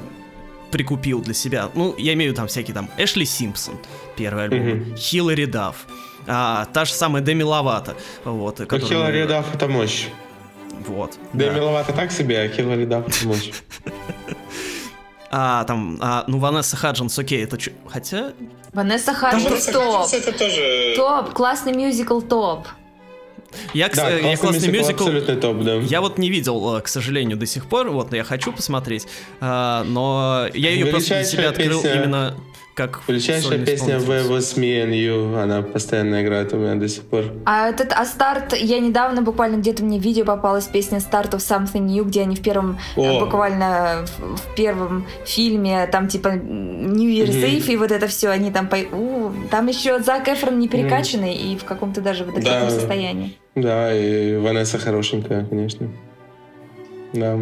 прикупил для себя. Ну, я имею в виду там всякие там Эшли Симпсон, первый альбом. Хиллари Дафф, а, та же самая Деми Ловато, вот. Ну, которая- Хиллари Дафф это мощь. Вот. Да. Деми Ловато так себе, а Хиллари Дафф это мощь. А, там, а, ну, Ванесса Хаджинс, окей, это чё- Хотя, Ванесса Хаджинс топ. это тоже... Топ, классный мюзикл топ. Я, Да, я классный мюзикл, топ, да. я вот не видел, э, к сожалению, до сих пор, вот, но я хочу посмотреть, а, но я ее просто для себя открыл песня- именно как Величайшая песня. Where Was Me and You, она постоянно играет у меня до сих пор. А этот, а старт, я недавно буквально где-то мне видео попалась песня Start of Something New, где они в первом, О. э, буквально в, в первом фильме, там типа New Year's Мгм. Eve, и вот это все, они там, по- у, там еще Зак Эфрон не перекачанный и в каком-то даже водохлебном Да. состоянии. Да, и Ванесса хорошенькая, конечно. Да.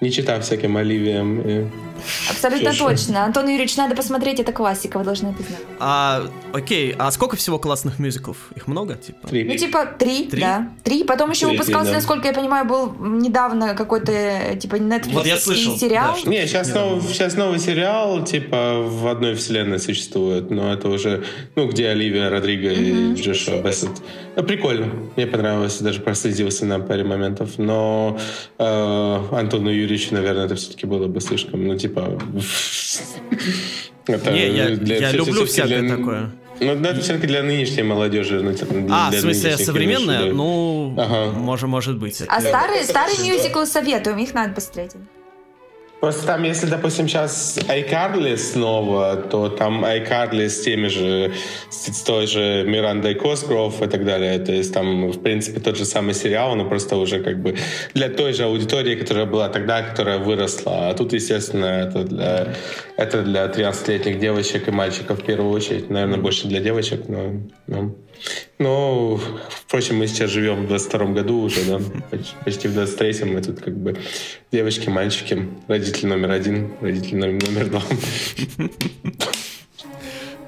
Не читав всяким Оливиям. и- Абсолютно Слушай. точно. Антон Юрьевич, надо посмотреть, это классика, вы должны это знать. А, окей, а сколько всего классных мюзиклов? Их много, типа? Три. Ну, типа, три, Три? да. Три. Потом еще Три, выпускался, да. насколько я понимаю, был недавно какой-то, э, типа, Netflix Вот я слышал, сериал. да, Не, сейчас, Недавно. новый, сейчас новый сериал, типа, в одной вселенной существует, но это уже, ну, где Оливия Родриго и Джошуа Бессет. Ну, прикольно, мне понравилось, даже проследился на паре моментов, но э, Антону Юрьевичу, наверное, это все-таки было бы слишком, ну, типа... это Не, я, для- я всё- люблю всё-таки всякое для- такое. Ну, это все-таки для нынешней молодежи. Ну, типа, для, а, для в смысле, современная? да. Ну, Ага. может, может быть. А Это- старый, старый мюзикл советуем, их надо посмотреть. Просто там, если, допустим, сейчас iCarly снова, то там iCarly с теми же, с, той же Мирандой Косгров и так далее. То есть там, в принципе, тот же самый сериал, но просто уже как бы для той же аудитории, которая была тогда, которая выросла. А тут, естественно, это для, это для 13-летних девочек и мальчиков в первую очередь. Наверное, больше для девочек, но... но ну, впрочем, мы сейчас живем в 22 году уже, да, почти, в 23-м, мы тут как бы девочки, мальчики, родители номер один, родители номер, два.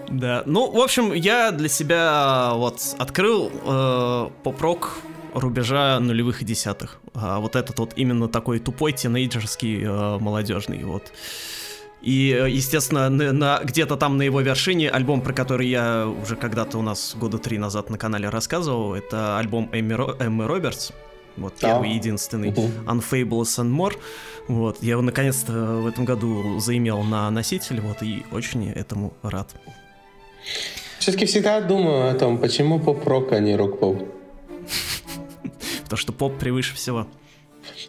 Да, ну, в общем, я для себя вот открыл э, поп-рок рубежа нулевых и десятых. А вот этот вот именно такой тупой тинейджерский э, молодежный вот. И, э, естественно, на, на- где-то там на его вершине альбом, про который я уже когда-то у нас года три назад на канале рассказывал, это альбом Эмми, Ро- Эммы Робертс. Вот первый, А. единственный. Unfables and More. Вот, я его наконец-то в этом году заимел на носитель, вот, и очень этому рад. Все-таки всегда думаю о том, почему поп-рок, а не рок-поп. Потому что поп превыше всего.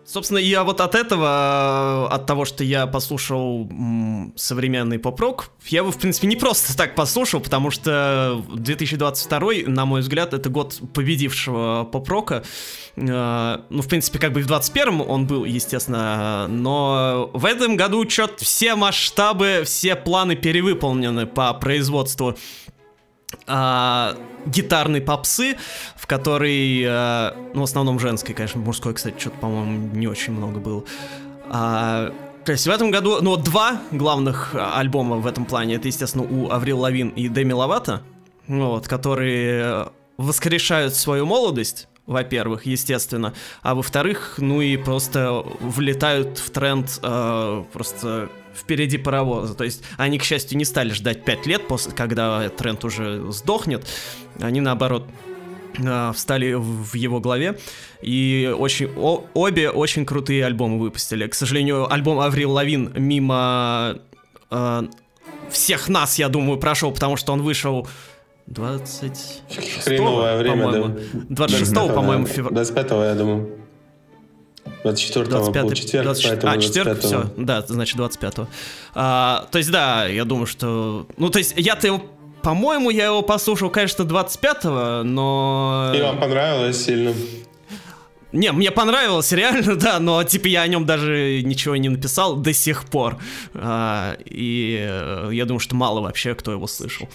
Собственно, я вот от этого, от того, что я послушал современный поп-рок, я его, в принципе, не просто так послушал, потому что 2022, на мой взгляд, это год победившего поп-рока. Э, Ну, в принципе, как бы в 21-м он был, естественно, но в этом году что-то все масштабы, все планы перевыполнены по производству а, гитарной попсы, в которой, а, ну, в основном женской, конечно, мужской, кстати, что-то, по-моему, не очень много было. А, то есть в этом году, ну, два главных а, альбома в этом плане, это, естественно, у Аврил Лавин и Деми Ловато, вот, которые воскрешают свою молодость, во-первых, естественно, а во-вторых, ну и просто влетают в тренд э, просто впереди паровоза. То есть они, к счастью, не стали ждать 5 лет, после, когда тренд уже сдохнет. Они, наоборот, э, встали в его главе и очень о- обе очень крутые альбомы выпустили. К сожалению, альбом Аврил Лавин мимо э, всех нас, я думаю, прошел, потому что он вышел 20 Хреновое время, по-моему. да. 26 по-моему, февраля. 25 я думаю. 24 был 25 четверг, 24 поэтому а, четверг, 25-го. все, да, значит 25 а, То есть, да, я думаю, что... Ну, то есть, я-то его, по-моему, я его послушал, конечно, 25-го, но... И вам понравилось сильно? Не, мне понравилось, реально, да, но, типа, я о нем даже ничего не написал до сих пор. А, и э, я думаю, что мало вообще кто его слышал.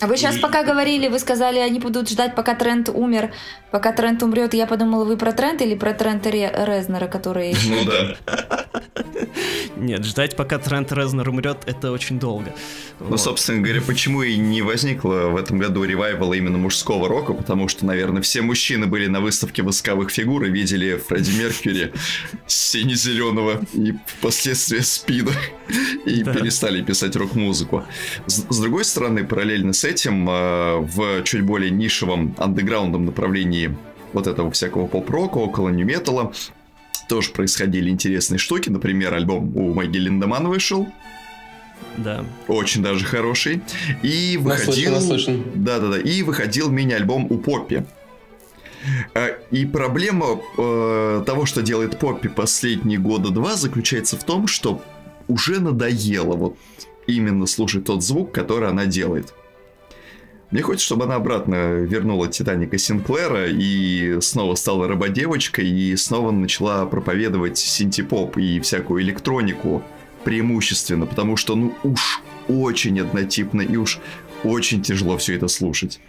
А вы сейчас пока говорили, вы сказали, они будут ждать, пока тренд умер, пока тренд умрет. Я подумала, вы про тренд или про тренд Ре- Резнера, который... Ну да. Нет, ждать, пока Трент Резнер умрет, это очень долго. Ну, Вот. собственно говоря, почему и не возникло в этом году ревайвала именно мужского рока, потому что, наверное, все мужчины были на выставке восковых фигур и видели Фредди Меркьюри сине-зеленого и впоследствии спида и Да. перестали писать рок-музыку. С, с другой стороны, параллельно с этим, э, в чуть более нишевом андеграундном направлении вот этого всякого поп-рока, около нью-металла, тоже происходили интересные штуки. Например, альбом у Маги Линдеман вышел, Да. очень даже хороший. И выходил... Наслышан, наслышан. Да-да-да. И выходил мини-альбом у Поппи. Э, И проблема э, того, что делает Поппи последние года два, заключается в том, что уже надоело вот именно слушать тот звук, который она делает. Мне хочется, чтобы она обратно вернула Титаника Синклера и снова стала рабодевочкой и снова начала проповедовать синтепоп и всякую электронику преимущественно, потому что ну уж очень однотипно и уж очень тяжело все это слушать.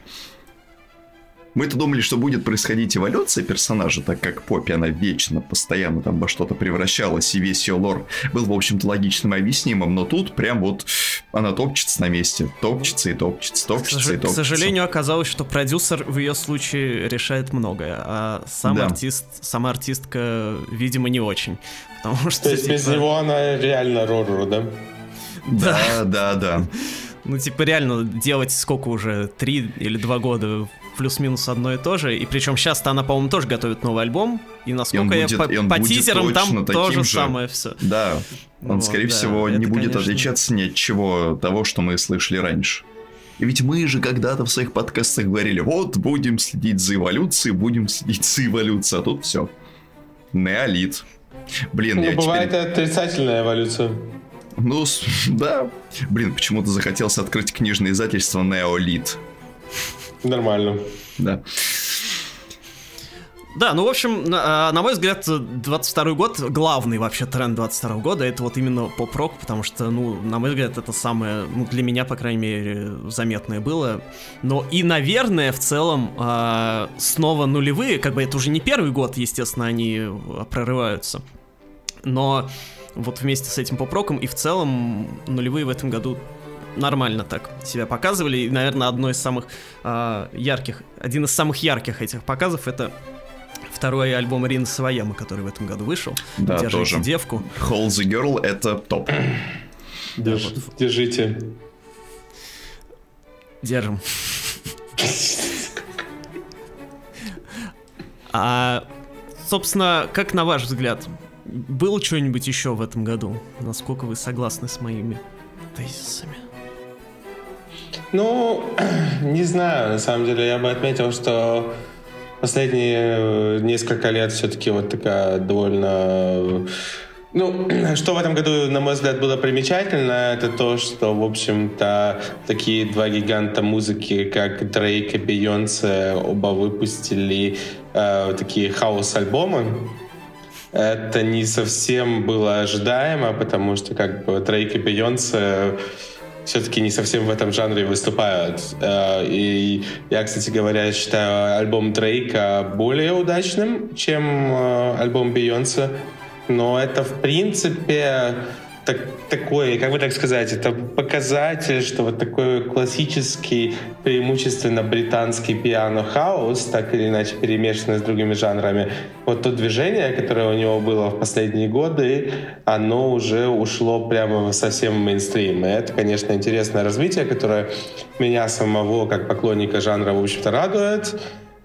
Мы-то думали, что будет происходить эволюция персонажа, так как Поппи, она вечно, постоянно там во что-то превращалась, и весь ее лор был, в общем-то, логичным и объяснимым, но тут прям вот она топчется на месте, топчется и топчется, К, топчется и сож- к топчется. сожалению, оказалось, что продюсер в ее случае решает многое, а сам Да. артист, сама артистка, видимо, не очень. Потому что, То есть без типа, него она реально Рору, да? Да, да, да. ну, типа, реально делать сколько уже, три или два года плюс-минус одно и то же, и причем сейчас-то она, по-моему, тоже готовит новый альбом, и насколько я будет- по, и по тизерам там то же же. самое все. Да, он, Вот, скорее да, всего, не будет конечно. отличаться ни от чего того, что мы слышали раньше. И ведь мы же когда-то в своих подкастах говорили, вот, будем следить за эволюцией, будем следить за эволюцией, а тут все. Неолит. Блин, ну, я бывает теперь... отрицательная эволюция. Ну, да. Блин, почему-то захотелось открыть книжное издательство Неолит. Нормально. Да. Да, ну, в общем, на, а, на мой взгляд, 22 год, главный вообще тренд 22 года, это вот именно поп-рок, потому что, ну, на мой взгляд, это самое, ну, для меня, по крайней мере, заметное было. Но и, наверное, в целом, э, снова нулевые, как бы это уже не первый год, естественно, они прорываются. Но вот вместе с этим поп-роком и в целом нулевые в этом году нормально так себя показывали. И, наверное, одно из самых э, ярких, один из самых ярких этих показов это второй альбом Рин Саваяма, который в этом году вышел. Да, Держите тоже. девку. Hold the Girl это топ. Держ, держите. Держим. А, собственно, как на ваш взгляд, было что-нибудь еще в этом году? Насколько вы согласны с моими тезисами? Ну, не знаю, на самом деле я бы отметил, что последние э, несколько лет все-таки вот такая довольно... Ну, что в этом году, на мой взгляд, было примечательно, это то, что, в общем-то, такие два гиганта музыки, как Дрейк и Бейонсе, оба выпустили э, такие хаос-альбомы. Это не совсем было ожидаемо, потому что как бы Дрейк и Бейонсе все-таки не совсем в этом жанре выступают. Э, и я, кстати говоря, считаю альбом Дрейка более удачным, чем э, альбом Бейонсе. Но это, в принципе, так, такой, как бы так сказать, это показатель, что вот такой классический, преимущественно британский пиано-хаус, так или иначе перемешанный с другими жанрами, вот то движение, которое у него было в последние годы, оно уже ушло прямо совсем в мейнстрим. И это, конечно, интересное развитие, которое меня самого, как поклонника жанра, в общем-то, радует.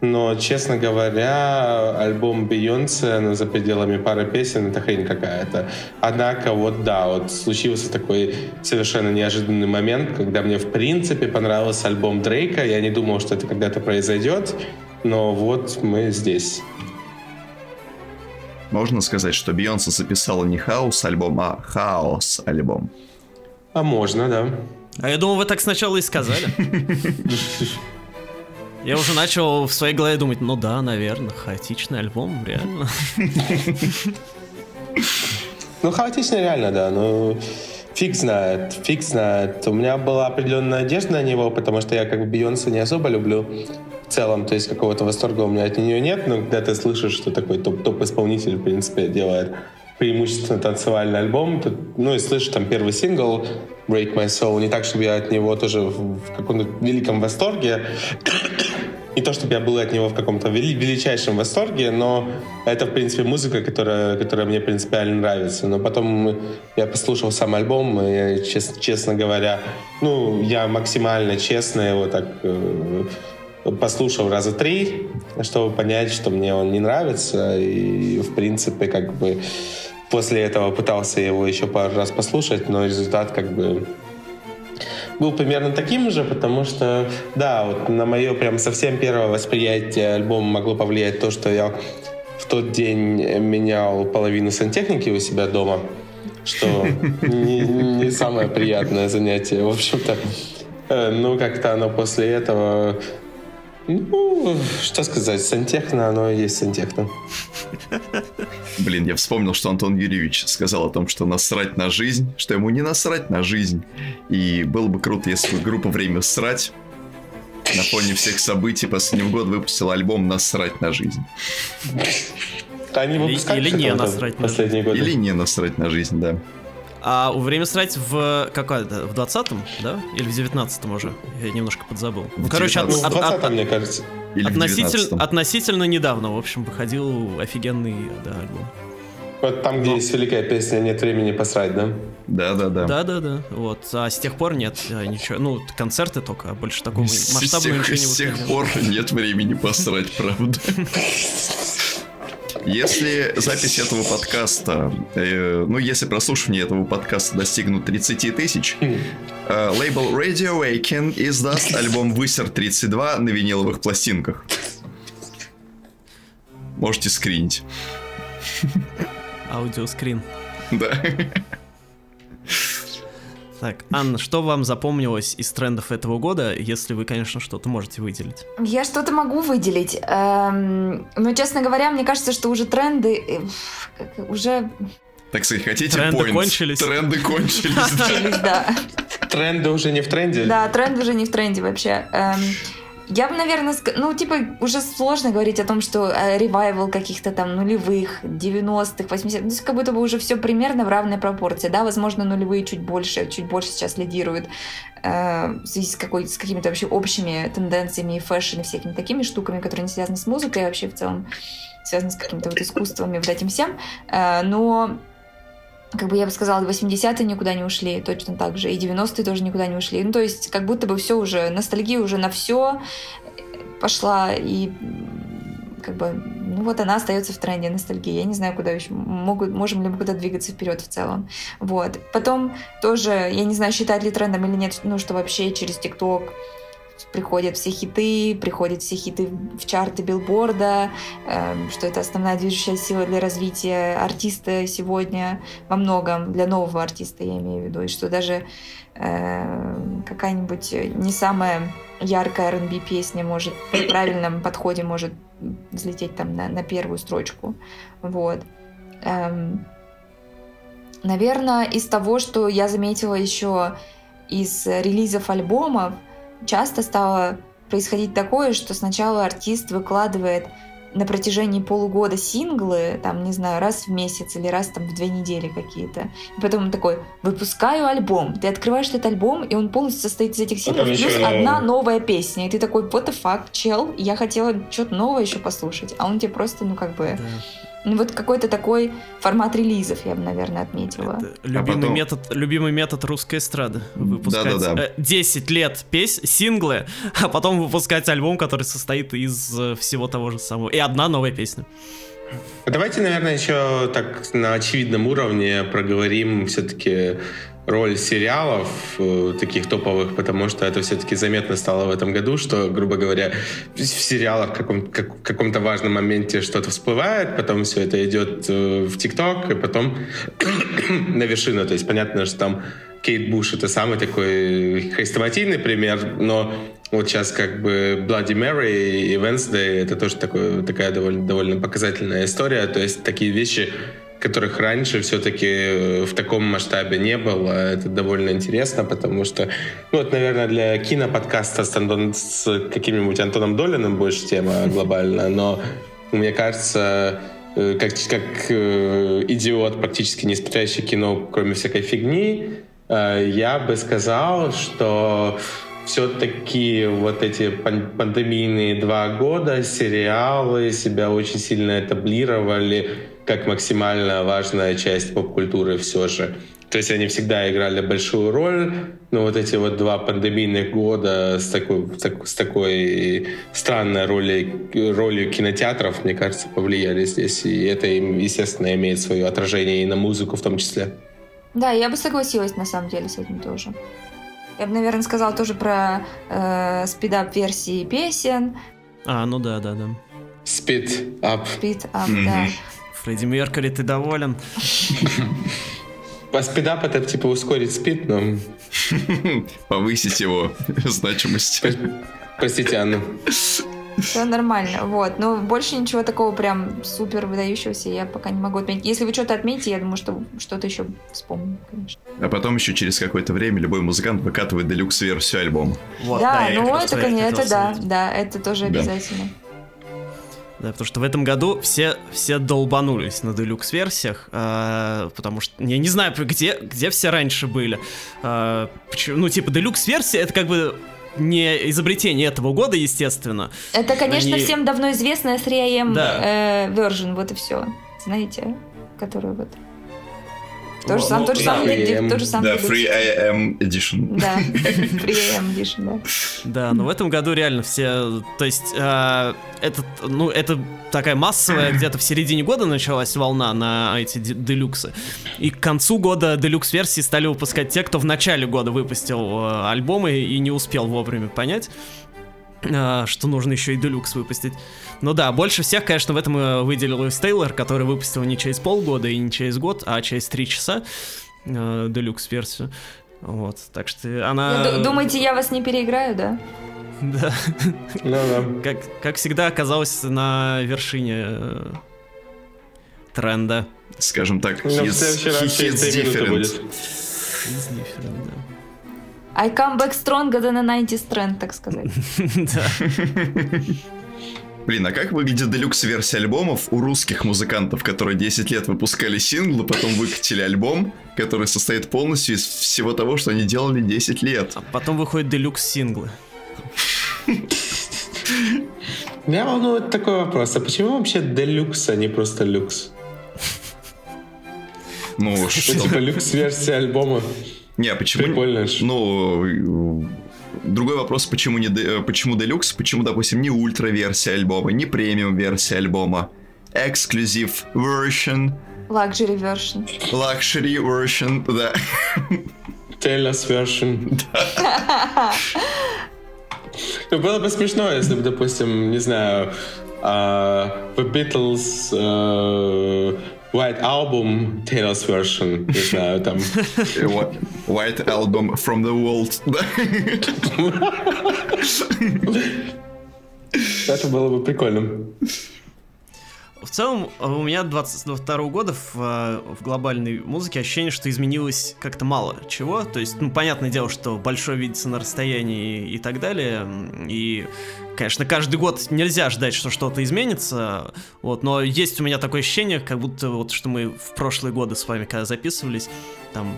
Но, честно говоря, альбом Бейонсе ну, за пределами пары песен это хрень какая-то. Однако, вот да, вот случился такой совершенно неожиданный момент, когда мне в принципе понравился альбом Дрейка. Я не думал, что это когда-то произойдет, но вот мы здесь. Можно сказать, что Бейонсе записала не хаос альбом, а хаос альбом. А можно, да. А я думал, вы так сначала и сказали. Я уже начал в своей голове думать, ну да, наверное, хаотичный альбом, реально. Ну, хаотичный реально, да, ну... Фиг знает, фиг знает. У меня была определенная надежда на него, потому что я как бы Бейонсе не особо люблю в целом, то есть какого-то восторга у меня от нее нет, но когда ты слышишь, что такой топ-исполнитель, в принципе, делает преимущественно танцевальный альбом, ты, ну и слышишь там первый сингл Break My Soul, не так, чтобы я от него тоже в, в каком-то великом восторге, не то, чтобы я был от него в каком-то вели- величайшем восторге, но это, в принципе, музыка, которая, которая мне принципиально нравится. Но потом я послушал сам альбом, и, честно, честно говоря, ну, я максимально честно его так э, послушал раза три, чтобы понять, что мне он не нравится, и, в принципе, как бы после этого пытался его еще пару раз послушать, но результат как бы был примерно таким же, потому что, да, вот на мое прям совсем первое восприятие альбома могло повлиять то, что я в тот день менял половину сантехники у себя дома, что не, не самое приятное занятие, в общем-то. Ну, как-то оно после этого ну, что сказать, сантехно, оно и есть сантехно. Блин, я вспомнил, что Антон Юрьевич сказал о том, что насрать на жизнь, что ему не насрать на жизнь. И было бы круто, если бы группа «Время срать» на фоне всех событий последнего года выпустила альбом «Насрать на жизнь». Они выпускали или не насрать на жизнь. годы. Или не насрать на жизнь, да. А время срать в какой-то, в 20-м, да? Или в 19-м уже? Я немножко подзабыл. В короче, от, от- 20 от- мне кажется. Или в относительно, 19-м. относительно недавно, в общем, выходил офигенный да, альбом. Вот там, где Но- есть великая песня «Нет времени посрать», да? Да-да-да. Да-да-да, вот. А с тех пор нет а, ничего. Ну, концерты только, а больше такого масштабного ничего не с тех пор нет времени посрать, правда. Если запись этого подкаста, э, ну, если прослушивание этого подкаста достигнут 30 тысяч, э, лейбл Radio Awaken издаст альбом Высер 32 на виниловых пластинках. Можете скринить. Аудиоскрин. Да. Так, Анна, что вам запомнилось из трендов этого года, если вы, конечно, что-то можете выделить? Я что-то могу выделить. Эм, но, честно говоря, мне кажется, что уже тренды э, уже... Так сказать, хотите Тренды points? кончились. Тренды кончились, да. Тренды уже не в тренде? Да, тренд уже не в тренде вообще. Я бы, наверное, ск- ну, типа, уже сложно говорить о том, что э, ревайвал каких-то там нулевых, 90-х, 80-х, то есть как будто бы уже все примерно в равной пропорции, да, возможно, нулевые чуть больше, чуть больше сейчас лидируют э, связи с, какой, с какими-то вообще общими тенденциями и fashion и всякими такими штуками, которые не связаны с музыкой, а вообще в целом связаны с какими-то вот искусствами, вот этим всем, Э, но как бы я бы сказала, 80-е никуда не ушли, точно так же, и 90-е тоже никуда не ушли. Ну, то есть, как будто бы все уже, ностальгия уже на все пошла, и как бы, ну вот она остается в тренде ностальгии. Я не знаю, куда еще могут, можем ли мы куда двигаться вперед в целом. Вот. Потом тоже, я не знаю, считать ли трендом или нет, ну, что вообще через ТикТок приходят все хиты, приходят все хиты в чарты билборда, эм, что это основная движущая сила для развития артиста сегодня во многом, для нового артиста я имею в виду, и что даже э, какая-нибудь не самая яркая R&B песня может при правильном подходе может взлететь там на, на первую строчку. Вот. Эм, наверное, из того, что я заметила еще из релизов альбомов, часто стало происходить такое, что сначала артист выкладывает на протяжении полугода синглы, там, не знаю, раз в месяц или раз там в две недели какие-то. И потом он такой, выпускаю альбом. Ты открываешь этот альбом, и он полностью состоит из этих синглов, плюс еще новый. одна новая песня. И ты такой, what the fuck, чел, я хотела что-то новое еще послушать. А он тебе просто, ну, как бы... Ну, вот какой-то такой формат релизов, я бы, наверное, отметила. Это любимый, потом- метод, любимый метод русской эстрады. Выпускать Да-да-да. э, 10 лет пес, синглы, а потом выпускать альбом, который состоит из э, всего того же самого. И одна новая песня. Давайте, наверное, еще так на очевидном уровне проговорим все-таки роль сериалов э, таких топовых, потому что это все-таки заметно стало в этом году, что, грубо говоря, в сериалах в каком- как- каком-то важном моменте что-то всплывает, потом все это идет э, в ТикТок, и потом на вершину. То есть понятно, что там Кейт Буш это самый такой хрестоматийный пример, но вот сейчас как бы Bloody Mary и Wednesday это тоже такой, такая довольно, довольно показательная история. То есть такие вещи, которых раньше все-таки в таком масштабе не было. Это довольно интересно, потому что, ну вот, наверное, для киноподкаста с, Антон- с каким-нибудь Антоном Долиным больше тема глобальная, но мне кажется, э, как, как э, идиот, практически не смотрящий кино, кроме всякой фигни, э, я бы сказал, что все-таки вот эти пан- пандемийные два года сериалы себя очень сильно этаблировали как максимально важная часть поп-культуры все же. То есть они всегда играли большую роль, но вот эти вот два пандемийных года с такой, с так- с такой странной ролью, ролью кинотеатров, мне кажется, повлияли здесь. И это, естественно, имеет свое отражение и на музыку в том числе. Да, я бы согласилась на самом деле с этим тоже. Я бы, наверное, сказала тоже про э, спидап-версии песен, А, ну да, да, да. Speed up. спид-ап, Мгм. да. Фредди Меркьюри, ты доволен? По спидап это типа ускорить спид, но... Повысить его значимость. Простите, Анна. Все нормально, вот. Но больше ничего такого прям супер выдающегося я пока не могу отметить. Если вы что-то отметите, я думаю, что что-то еще вспомню, конечно. А потом еще через какое-то время любой музыкант выкатывает делюкс-версию альбома. Вот, да, я ну это, конечно, это да, да, это тоже Да. обязательно. Да, потому что в этом году все, все долбанулись на делюкс-версиях, а, потому что я не знаю, где, где все раньше были. А, почему- ну, типа, делюкс-версия это как бы не изобретение этого года, естественно. Это, конечно, Они- всем давно известная 3AM Да. э, version, вот и все. Знаете, которую вот... То же самое, то же самое, то же самое. Да, Free AM Edition. Да, Free AM Edition, да. Да, но в этом году реально все, то есть, э, этот, ну, это такая массовая, где-то в середине года началась волна на эти делюксы, и к концу года делюкс-версии стали выпускать те, кто в начале года выпустил э, альбомы и не успел вовремя понять что нужно еще и делюкс выпустить. Ну да, больше всех, конечно, в этом э, выделилась Тейлор, который выпустил не через полгода и не через год, а через три часа э, делюкс-версию. Вот, так что она... Думаете, я вас не переиграю, да? Да. Ну да. Как, как всегда оказалась на вершине э, тренда. Скажем так, ну, his, his different. His different, да. I come back stronger than a 90s trend, так сказать. Да. Блин, а как выглядит делюкс-версия альбомов у русских музыкантов, которые 10 лет выпускали синглы, потом выкатили альбом, который состоит полностью из всего того, что они делали 10 лет? А потом выходят делюкс-синглы. Меня волнует такой вопрос, а почему вообще делюкс, а не просто люкс? Ну, что? Типа люкс-версия альбома. Не, а почему... Прикольно. Ну, другой вопрос, почему не почему делюкс, почему, допустим, не ультра-версия альбома, не премиум-версия альбома, эксклюзив version. Luxury version. Luxury version, да. Taylor's version. Ну, было бы смешно, если бы, допустим, не знаю, uh, The Beatles uh, White Album, Taylor's version, не знаю, там... White Album from the World, Это было бы прикольно. В целом, у меня 22 года в, в глобальной музыке ощущение, что изменилось как-то мало чего. То есть, ну, понятное дело, что большое видится на расстоянии и так далее. И, конечно, каждый год нельзя ждать, что что-то изменится. Вот, но есть у меня такое ощущение, как будто вот, что мы в прошлые годы с вами, когда записывались, там,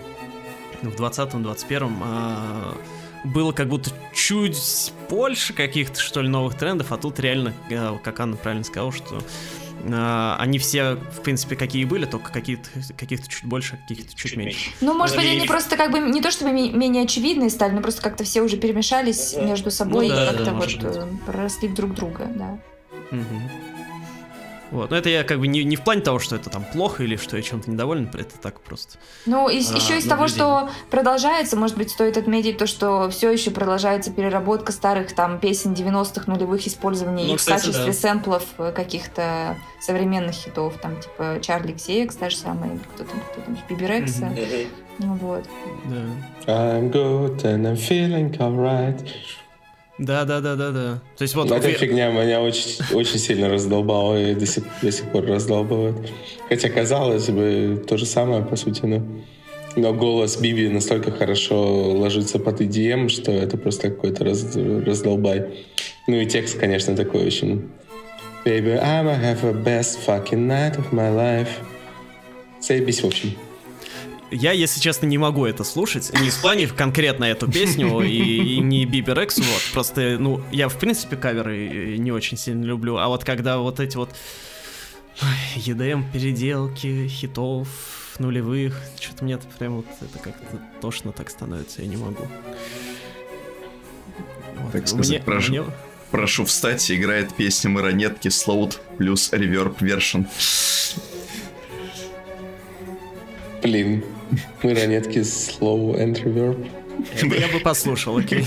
в 20-м, 21-м, а, было как будто чуть больше каких-то, что ли, новых трендов, а тут реально, а, как Анна правильно сказала, что они все, в принципе, какие были, только какие-то каких-то чуть больше, каких-то чуть меньше. Ну, может быть, они просто как бы не то чтобы менее очевидные стали, но просто как-то все уже перемешались между собой ну, да, и как-то да, вот э, проросли друг друга, да. Угу. Вот. Но это я как бы не, не в плане того, что это там плохо или что я чем-то недоволен, это так просто. Ну, и, а, еще из того, что продолжается, может быть, стоит отметить то, что все еще продолжается переработка старых там песен 90-х нулевых, использование ну, их кстати, в качестве да. сэмплов э, каких-то современных хитов, там, типа Чарли Ксеекс, та же самая, кто там, кто там, Биберекса. Mm-hmm. Ну вот. Да. I'm good and I'm feeling alright. Да, да, да, да, да. То есть вот. Эта фигня меня очень, очень сильно раздолбала и до сих, до сих пор раздолбывает. Хотя казалось бы то же самое по сути, но, но голос Биби настолько хорошо ложится под EDM, что это просто какой-то раз, раздолбай. Ну и текст, конечно, такой очень. Baby, I'ma have a best fucking night of my life. Заебись, в общем. Я, если честно, не могу это слушать. Не в плане конкретно эту песню и, и не Бибер Экс, вот. Просто, ну, я, в принципе, каверы не очень сильно люблю. А вот когда вот эти вот EDM переделки хитов нулевых, что-то мне это прям вот это как-то тошно так становится, я не могу. Вот. Так сказать, мне, прошу, мне... прошу встать, играет песня Маронетки Слоут плюс реверб вершин. Блин, мы ранетки slow and reverb. Я бы послушал, окей.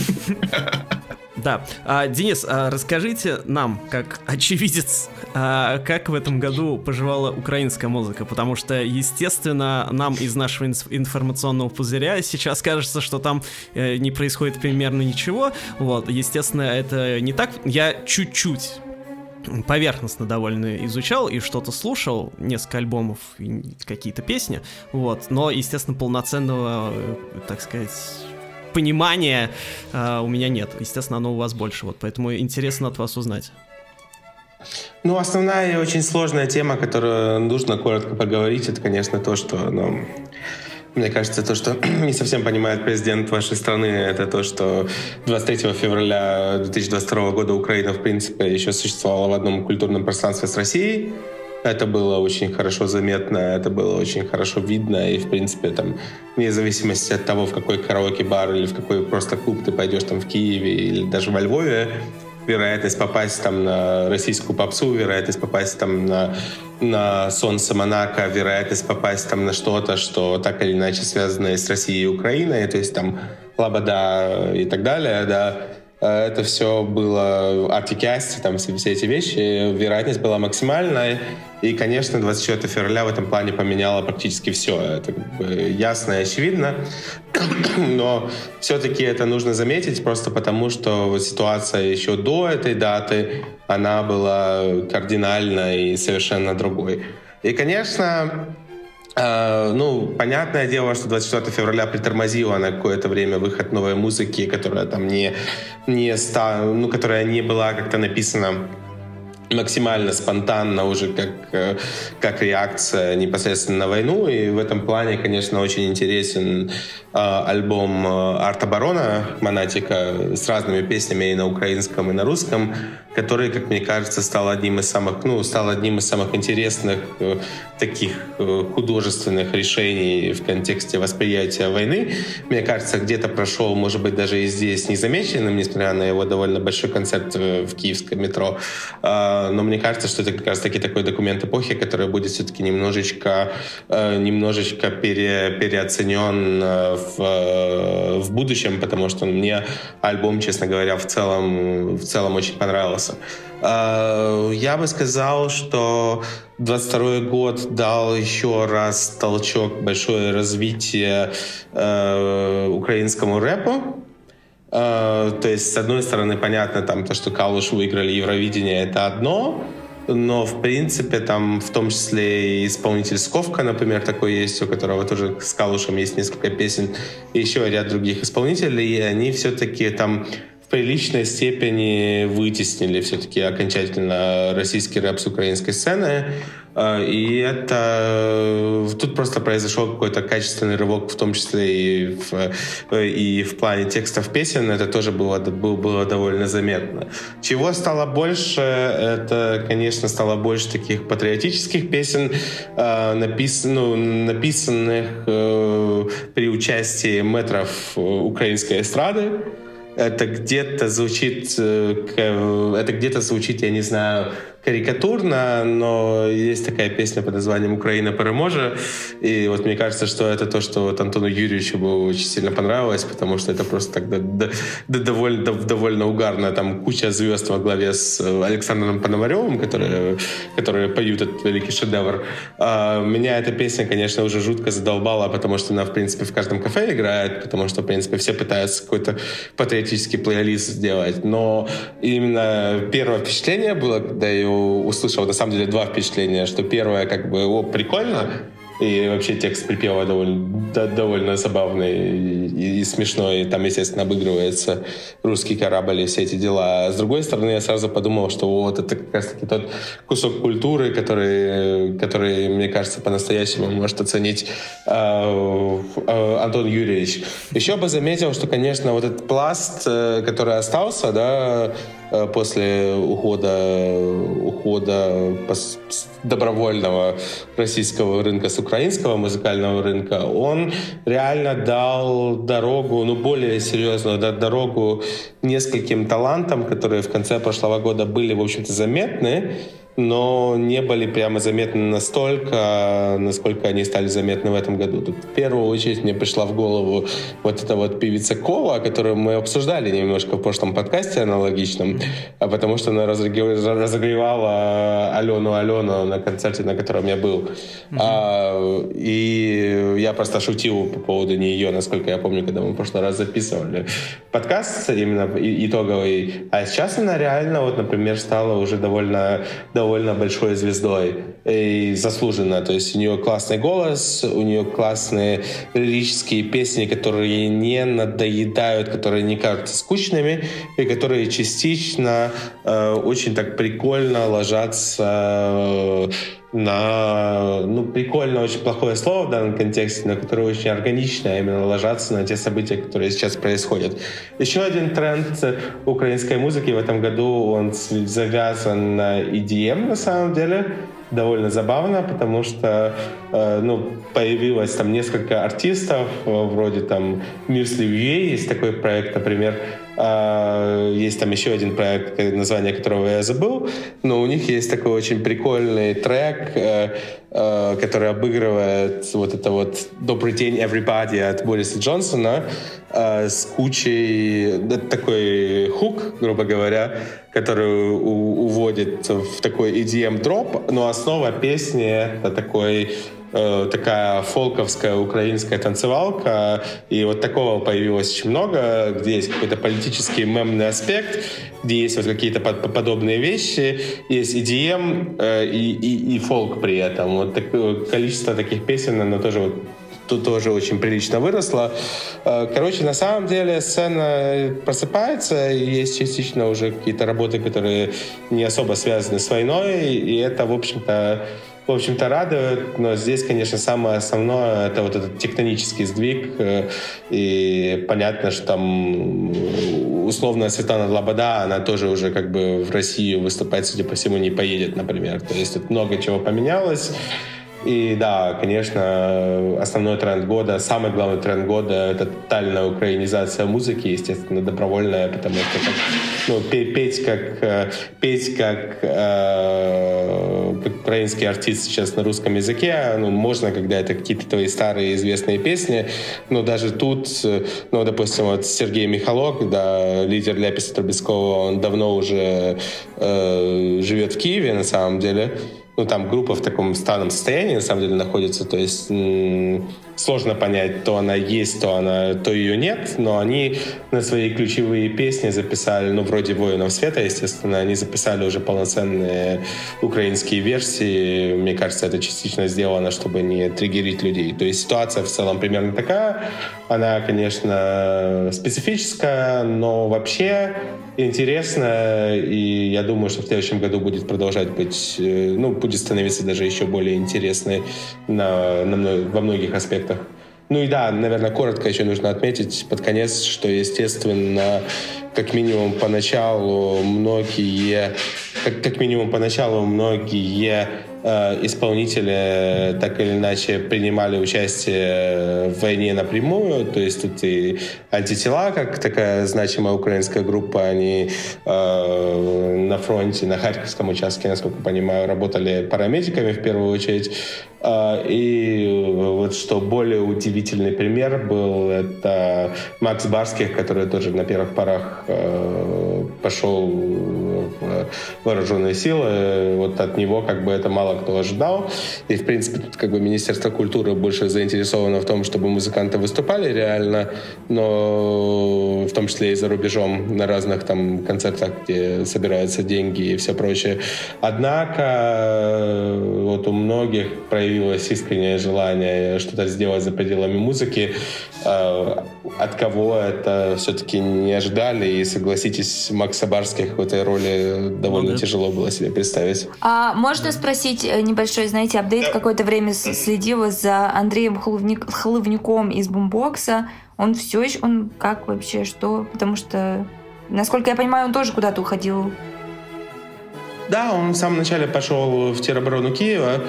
Да. А, Денис, а расскажите нам, как очевидец, а, как в этом году поживала украинская музыка, потому что, естественно, нам из нашего информационного пузыря сейчас кажется, что там э, не происходит примерно ничего. Вот, естественно, это не так. Я чуть-чуть поверхностно довольно изучал и что-то слушал, несколько альбомов и какие-то песни, вот, но, естественно, полноценного, э, так сказать, понимания э, у меня нет. Естественно, оно у вас больше, вот, поэтому интересно от вас узнать. Ну, основная и очень сложная тема, которую нужно коротко поговорить, это, конечно, то, что ну, мне кажется, то, что не совсем понимает президент вашей страны, это то, что 23 февраля 2022 года Украина, в принципе, еще существовала в одном культурном пространстве с Россией. Это было очень хорошо заметно, это было очень хорошо видно, и, в принципе, там, вне зависимости от того, в какой караоке-бар или в какой просто клуб ты пойдешь там в Киеве или даже во Львове, вероятность попасть там на российскую попсу, вероятность попасть там на, на солнце Монако, вероятность попасть там на что-то, что так или иначе связано с Россией и Украиной, то есть там Лабада и так далее, да, это все было артикасти, там все, все эти вещи, вероятность была максимальная. И, конечно, 24 февраля в этом плане поменяло практически все. Это как бы ясно и очевидно. Но все-таки это нужно заметить просто потому, что ситуация еще до этой даты, она была кардинально и совершенно другой. И, конечно, ну, понятное дело, что 24 февраля притормозила на какое-то время выход новой музыки, которая там не, не ста, ну, которая не была как-то написана максимально спонтанно уже как, э, как реакция непосредственно на войну. И в этом плане, конечно, очень интересен э, альбом э, Арта Барона Монатика с разными песнями и на украинском, и на русском, который, как мне кажется, стал одним из самых, ну, стал одним из самых интересных э, таких э, художественных решений в контексте восприятия войны. Мне кажется, где-то прошел, может быть, даже и здесь незамеченным, несмотря на его довольно большой концерт э, в киевском метро. Э, но мне кажется, что это как раз-таки такой документ эпохи, который будет все-таки немножечко, э, немножечко пере, переоценен э, в, э, в будущем, потому что мне альбом, честно говоря, в целом, в целом очень понравился понравился. А, я бы сказал, что 22 год дал еще раз толчок, большое развитие э, украинскому рэпу. Э, то есть, с одной стороны, понятно, там, то, что Калуш выиграли Евровидение, это одно, но, в принципе, там, в том числе и исполнитель Сковка, например, такой есть, у которого тоже с Калушем есть несколько песен, и еще ряд других исполнителей, и они все-таки там приличной степени вытеснили все-таки окончательно российский рэп с украинской сцены. А, и это тут просто произошел какой-то качественный рывок, в том числе и в, и в плане текстов песен. Это тоже было, было довольно заметно. Чего стало больше? Это, конечно, стало больше таких патриотических песен, а, напис, ну, написанных э, при участии метров украинской эстрады это где-то звучит, э, это где-то звучит, я не знаю, карикатурно, но есть такая песня под названием «Украина переможе», и вот мне кажется, что это то, что вот Антону Юрьевичу бы очень сильно понравилось, потому что это просто так да, да, довольно, да, довольно угарно, там куча звезд во главе с Александром Пономаревым, которые, которые поют этот великий шедевр. А, меня эта песня, конечно, уже жутко задолбала, потому что она, в принципе, в каждом кафе играет, потому что, в принципе, все пытаются какой-то патриотический плейлист сделать, но именно первое впечатление было, когда я услышал на самом деле два впечатления, что первое как бы, о, прикольно, и вообще текст припева довольно, довольно забавный и, и смешной. И там, естественно, обыгрывается русский корабль и все эти дела. А с другой стороны, я сразу подумал, что вот это как раз-таки тот кусок культуры, который, который мне кажется, по-настоящему может оценить э, э, Антон Юрьевич. Еще бы заметил, что, конечно, вот этот пласт, э, который остался, да, после ухода, ухода добровольного российского рынка с украинского музыкального рынка, он реально дал дорогу, ну, более серьезную дорогу нескольким талантам, которые в конце прошлого года были, в общем-то, заметны, но не были прямо заметны настолько, насколько они стали заметны в этом году. Тут в первую очередь мне пришла в голову вот эта вот певица Кова, которую мы обсуждали немножко в прошлом подкасте аналогичном, а потому что она разогревала Алену Алену на концерте, на котором я был. Mm-hmm. А, и я просто шутил по поводу нее, насколько я помню, когда мы в прошлый раз записывали подкаст именно итоговый. А сейчас она реально, вот, например, стала уже довольно довольно большой звездой и заслуженно. То есть у нее классный голос, у нее классные лирические песни, которые не надоедают, которые не кажутся скучными и которые частично э, очень так прикольно ложатся э, на, ну, прикольно, очень плохое слово в данном контексте, но которое очень органично именно ложатся на те события, которые сейчас происходят. Еще один тренд украинской музыки в этом году, он завязан на EDM на самом деле. довольно забавно, потому что э, ну, появилось там несколько артистов, э, вроде там Мирсли Вьюей, есть такой проект, например, есть там еще один проект, название которого я забыл, но у них есть такой очень прикольный трек, э, э, который обыгрывает вот это вот «Добрый день, everybody» от Бориса Джонсона э, с кучей... Такой хук, грубо говоря, который уводит в такой EDM-дроп, но основа песни — это такой э, такая фолковская украинская танцевалка, и вот такого появилось очень много, где есть какой-то политический мемный аспект, где есть вот какие-то под, подобные вещи, есть EDM э, и, и, и фолк при этом. Вот такое количество таких песен, оно тоже вот тут тоже очень прилично выросла. Э, короче, на самом деле сцена просыпается, есть частично уже какие-то работы, которые не особо связаны с войной, и это, в общем-то, в общем-то, радует, но здесь, конечно, самое основное — это вот этот тектонический сдвиг, э, и понятно, что там условно Светлана Лобода, она тоже уже как бы в Россию выступать, судя по всему, не поедет, например. То есть тут много чего поменялось. И да, конечно, основной тренд года, самый главный тренд года — это тотальная украинизация музыки, естественно, добровольная, потому что как, ну, петь как, э, петь как, э, как украинский артист сейчас на русском языке, ну, можно, когда это какие-то твои старые известные песни, но даже тут, ну, допустим, вот Сергей Михалок, да, лидер Ляписа Трубецкого, он давно уже э, живет в Киеве, на самом деле, ну, там группа в таком странном состоянии, на самом деле, находится. То есть сложно понять, то она есть, то, она, то ее нет, но они на свои ключевые песни записали, ну, вроде «Воинов света», естественно, они записали уже полноценные украинские версии. Мне кажется, это частично сделано, чтобы не триггерить людей. То есть ситуация в целом примерно такая. Она, конечно, специфическая, но вообще интересная, и я думаю, что в следующем году будет продолжать быть, э, ну, будет становиться даже еще более интересной на, на, во многих аспектах проектах. Ну и да, наверное, коротко еще нужно отметить под конец, что, естественно, как минимум поначалу многие, как, как минимум поначалу многие исполнители так или иначе принимали участие в войне напрямую, то есть тут и антитела, как такая значимая украинская группа, они э, на фронте, на Харьковском участке, насколько понимаю, работали парамедиками в первую очередь. Э, и вот что более удивительный пример был, это Макс Барских, который тоже на первых порах э, пошел в вооруженные силы. Вот от него как бы это мало мало кто ожидал. И, в принципе, тут как бы Министерство культуры больше заинтересовано в том, чтобы музыканты выступали реально, но в том числе и за рубежом на разных там концертах, где собираются деньги и все прочее. Однако вот у многих проявилось искреннее желание что-то сделать за пределами музыки. А, от кого это все-таки не ожидали. И согласитесь, Макса Барских в этой роли довольно ну, да. тяжело было себе представить. А можно спросить, спросить э, небольшой, знаете, апдейт. Да. Какое-то время следила за Андреем Хлывник, Хлывнюком из Бумбокса. Он все еще, он как вообще, что? Потому что, насколько я понимаю, он тоже куда-то уходил. Да, он в самом начале пошел в тероборону Киева.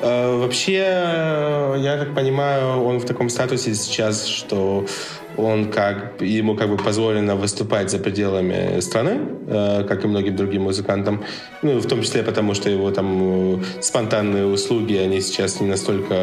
Э, вообще, я так понимаю, он в таком статусе сейчас, что он как ему как бы позволено выступать за пределами страны, э, как и многим другим музыкантам, ну в том числе потому, что его там э, спонтанные услуги они сейчас не настолько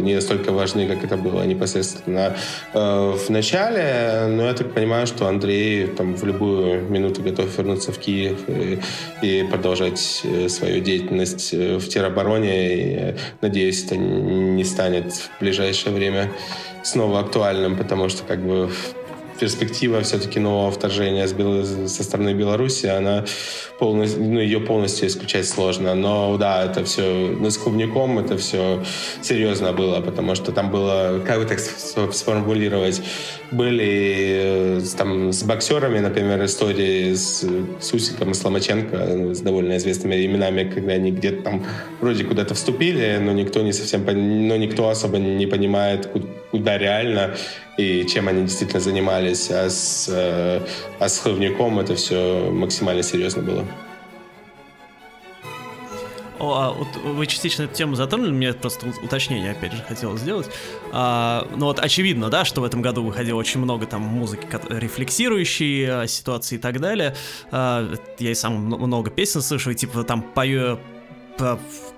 не настолько важны, как это было непосредственно э, в начале, но я так понимаю, что Андрей там в любую минуту готов вернуться в Киев и, и продолжать свою деятельность в теробороне. И, надеюсь, это не станет в ближайшее время снова актуальным, потому что как бы перспектива все-таки нового вторжения со стороны Беларуси, она полностью, ну, ее полностью исключать сложно. Но да, это все, ну, с клубником это все серьезно было, потому что там было, как бы так сформулировать, были э, там с боксерами, например, истории с, с Усиком и Сломаченко, с довольно известными именами, когда они где-то там вроде куда-то вступили, но никто не совсем, но никто особо не понимает, куда реально и чем они действительно занимались, а с, э, а с Хлывняком это все максимально серьезно было. о, а, вот вы частично эту тему затронули, мне просто уточнение опять же хотелось сделать. А, ну вот очевидно, да, что в этом году выходило очень много там музыки, рефлексирующей а, ситуации и так далее. А, я и сам много песен слышал, и типа там пою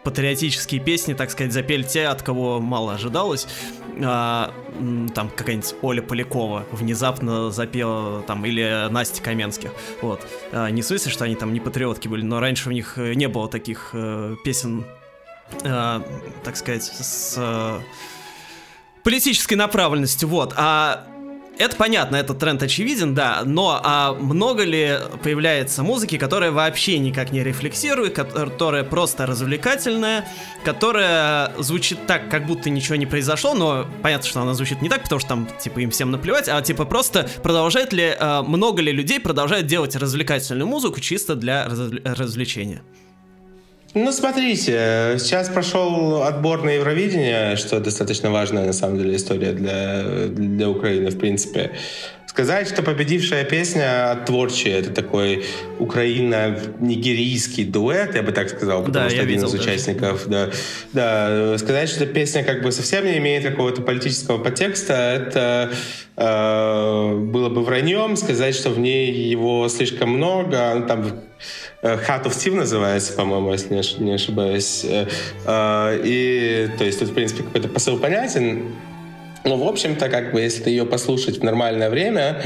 патриотические песни, так сказать, запели те, от кого мало ожидалось. А, там какая-нибудь Оля Полякова внезапно запела, там, или Настя Каменских. Вот. А, не в смысле, что они там не патриотки были, но раньше у них э, не было таких э, песен, э, так сказать, с э, политической направленностью. Вот. А это понятно, этот тренд очевиден, да, но а много ли появляется музыки, которая вообще никак не рефлексирует, которая просто развлекательная, которая звучит так, как будто ничего не произошло, но понятно, что она звучит не так, потому что там, типа, им всем наплевать, а типа просто продолжает ли, а, много ли людей продолжает делать развлекательную музыку чисто для развлечения? Ну, смотрите, сейчас прошел отбор на Евровидение, что достаточно важная, на самом деле, история для, для Украины, в принципе. Сказать, что победившая песня от Творчи, это такой украино-нигерийский дуэт, я бы так сказал, потому да, что один видел, из участников, да, да, сказать, что песня как бы совсем не имеет какого-то политического подтекста, это э, было бы враньем, сказать, что в ней его слишком много, там Heart of Steve называется, по-моему, если не ошибаюсь. Э, э, и, то есть, тут, в принципе, какой-то посыл понятен. Но, в общем-то, как бы, если ее послушать в нормальное время,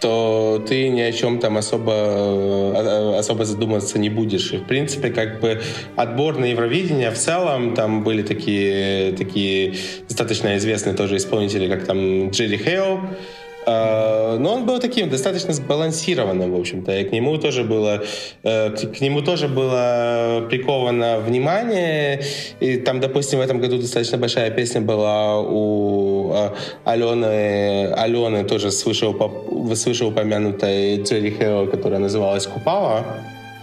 то ты ни о чем там особо, э, особо задумываться не будешь. И, в принципе, как бы отбор на Евровидение в целом, там были такие, такие достаточно известные тоже исполнители, как там Джерри Хейл, но он был таким достаточно сбалансированным, в общем-то, и к нему тоже было, э, к нему тоже было приковано внимание. И там, допустим, в этом году достаточно большая песня была у а, Алены, Алены тоже свыше, свыше упомянутой Джерри которая называлась «Купала»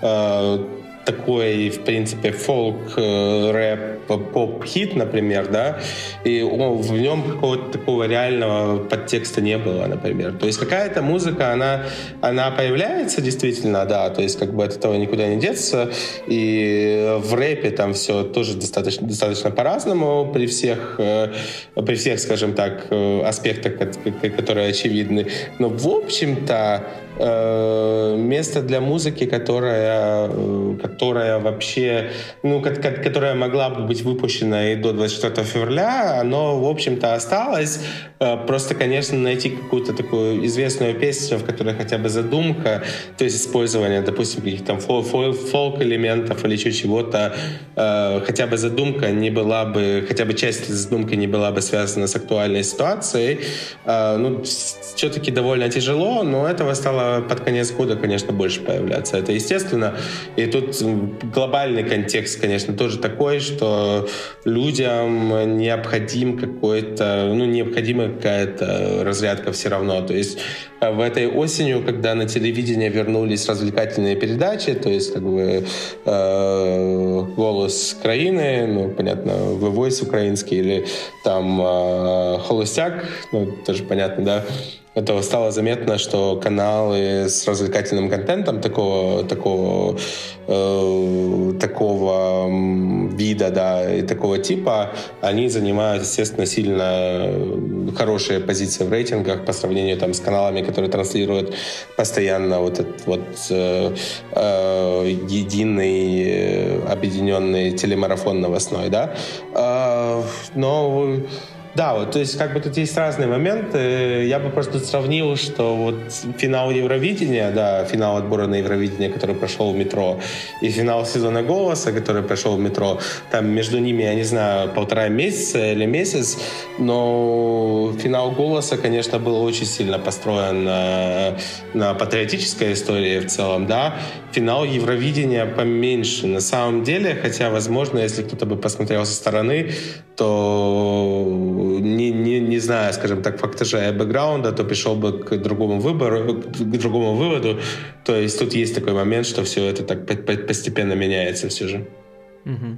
а, такой, в принципе, фолк, э, рэп, поп-хит, например, да, и о, в нем какого-то такого реального подтекста не было, например. То есть какая-то музыка, она, она появляется действительно, да, то есть как бы от этого никуда не деться, и в рэпе там все тоже достаточно, достаточно по-разному при всех, э, при всех, скажем так, э, аспектах, которые очевидны. Но в общем-то место для музыки, которая, э, которая вообще, ну, которая могла бы быть выпущена и до 24 февраля, оно, в общем-то, осталось. Э, просто, конечно, найти какую-то такую известную песню, в которой хотя бы задумка, то есть использование, допустим, каких-то там фолк-элементов или чего-то, хотя бы задумка не была бы, хотя бы часть задумки не была бы связана с актуальной ситуацией, ну, все-таки довольно тяжело, но этого стало под конец года, конечно, больше появляться. Это естественно. И тут глобальный контекст, конечно, тоже такой, что людям необходим какой-то, ну, необходима какая-то разрядка все равно. То есть э, в этой осенью, когда на телевидение вернулись развлекательные передачи, то есть как бы э, голос Украины, ну, понятно, The Voice украинский или там э, Холостяк, ну, тоже понятно, да, это стало заметно, что каналы с развлекательным контентом такого такого э, такого вида, да, и такого типа, они занимают, естественно, сильно хорошие позиции в рейтингах по сравнению там с каналами, которые транслируют постоянно вот этот вот э, э, единый э, объединенный телемарафон новостной, да. Э, но да, вот, то есть как бы тут есть разные моменты. Я бы просто сравнил, что вот финал Евровидения, да, финал отбора на Евровидение, который прошел в метро, и финал сезона «Голоса», который прошел в метро, там между ними, я не знаю, полтора месяца или месяц, но финал «Голоса», конечно, был очень сильно построен на, на патриотической истории в целом, да. Финал Евровидения поменьше на самом деле, хотя, возможно, если кто-то бы посмотрел со стороны, то не, не, не зная, скажем так, фактажа и бэкграунда, то пришел бы к другому выбору, к другому выводу. То есть тут есть такой момент, что все это так постепенно меняется все же. Угу.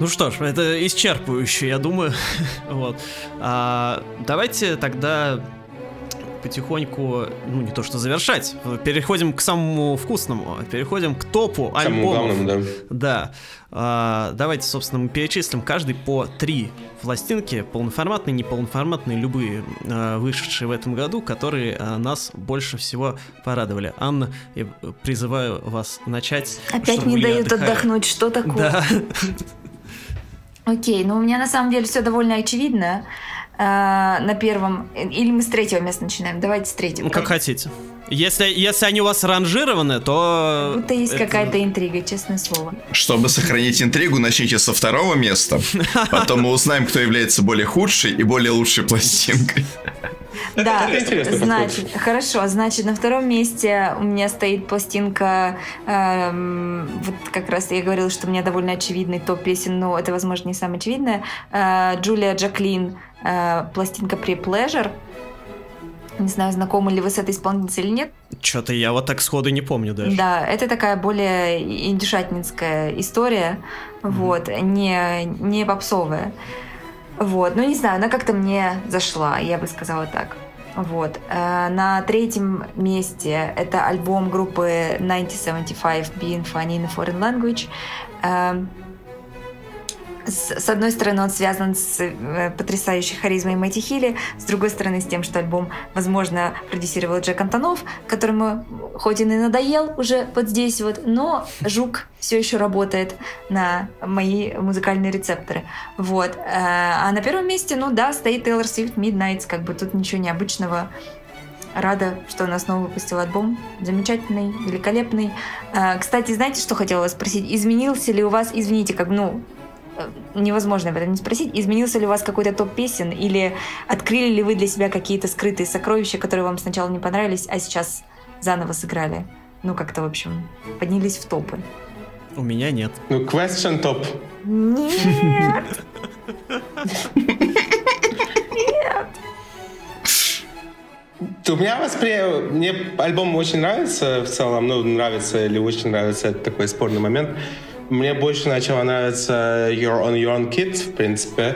Ну что ж, это исчерпывающе, я думаю. вот. А, давайте тогда потихоньку, ну не то что завершать, переходим к самому вкусному, переходим к топу Самому альбомов. главному, да. Да. А, давайте, собственно, мы перечислим каждый по три пластинки, полноформатные, неполноформатные, любые, а, вышедшие в этом году, которые а, нас больше всего порадовали. Анна, я призываю вас начать. Опять не дают отдыхали. отдохнуть, что такое? Да. Окей, ну у меня на самом деле все довольно очевидно. А, на первом... Или мы с третьего места начинаем? Давайте с третьего. Ну, как хотите. Если, если они у вас ранжированы, то... Будто есть это- какая-то интрига, честное слово. Чтобы сохранить интригу, начните со второго места. Потом мы узнаем, кто является более худшей и более лучшей пластинкой. Да, это значит, хорошо, значит, на втором месте у меня стоит пластинка, эм, вот как раз я говорила, что у меня довольно очевидный топ песен, но это, возможно, не самое очевидное. Э, Джулия Джаклин, э, пластинка Pre-Pleasure. Не знаю, знакомы ли вы с этой исполнительницей или нет. Что-то я вот так сходу не помню даже. Да, это такая более индюшатницкая история, вот, не, не попсовая. Вот, ну не знаю, она как-то мне зашла, я бы сказала так. Вот. Э, На третьем месте это альбом группы 1975 Being Funny in a Foreign Language. С с одной стороны, он связан с э, потрясающей харизмой Мэтти Хилли, с другой стороны, с тем, что альбом, возможно, продюсировал Джек Антонов, которому хоть и надоел уже вот здесь вот, но жук все еще работает на мои музыкальные рецепторы. Вот. Э, А на первом месте, ну да, стоит Тейлор Свифт Midnights, как бы тут ничего необычного. Рада, что она снова выпустила альбом. Замечательный, великолепный. Э, Кстати, знаете, что хотела вас спросить? Изменился ли у вас, извините, как, ну, невозможно об этом не спросить, изменился ли у вас какой-то топ песен или открыли ли вы для себя какие-то скрытые сокровища, которые вам сначала не понравились, а сейчас заново сыграли? Ну, как-то, в общем, поднялись в топы. У меня нет. Ну, question топ. Нет! У меня восприятие... Мне альбом очень нравится в целом. Ну, нравится или очень нравится. Это такой спорный момент. Мне больше начало нравиться You're on Your Own Kid, в принципе.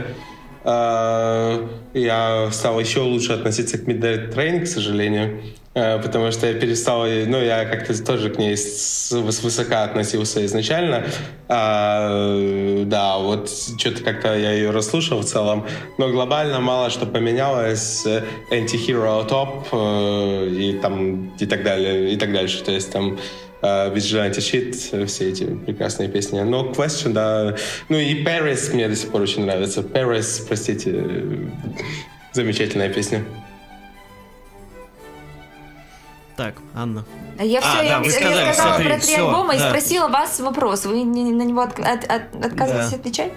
Э, Я стал еще лучше относиться к Midnight Train, к сожалению. Э, Потому что я перестал... Ну, я как-то тоже к ней с- свысока относился изначально. А, Да, вот что-то как-то я ее расслушал в целом. Но глобально мало что поменялось. Э, Anti-Hero Top э, и там и так далее, и так дальше. То есть там Vigilante Shit, э, все эти прекрасные песни. Но Question, да. Ну и Paris мне до сих пор очень нравится. Paris, простите, э, замечательная песня. Так, Анна. А Я А, все, да, я, вы я сказали, сказала смотри, про три всё, альбома и да. спросила вас вопрос. Вы не- на него от- от- от- отказываетесь Да. отвечать?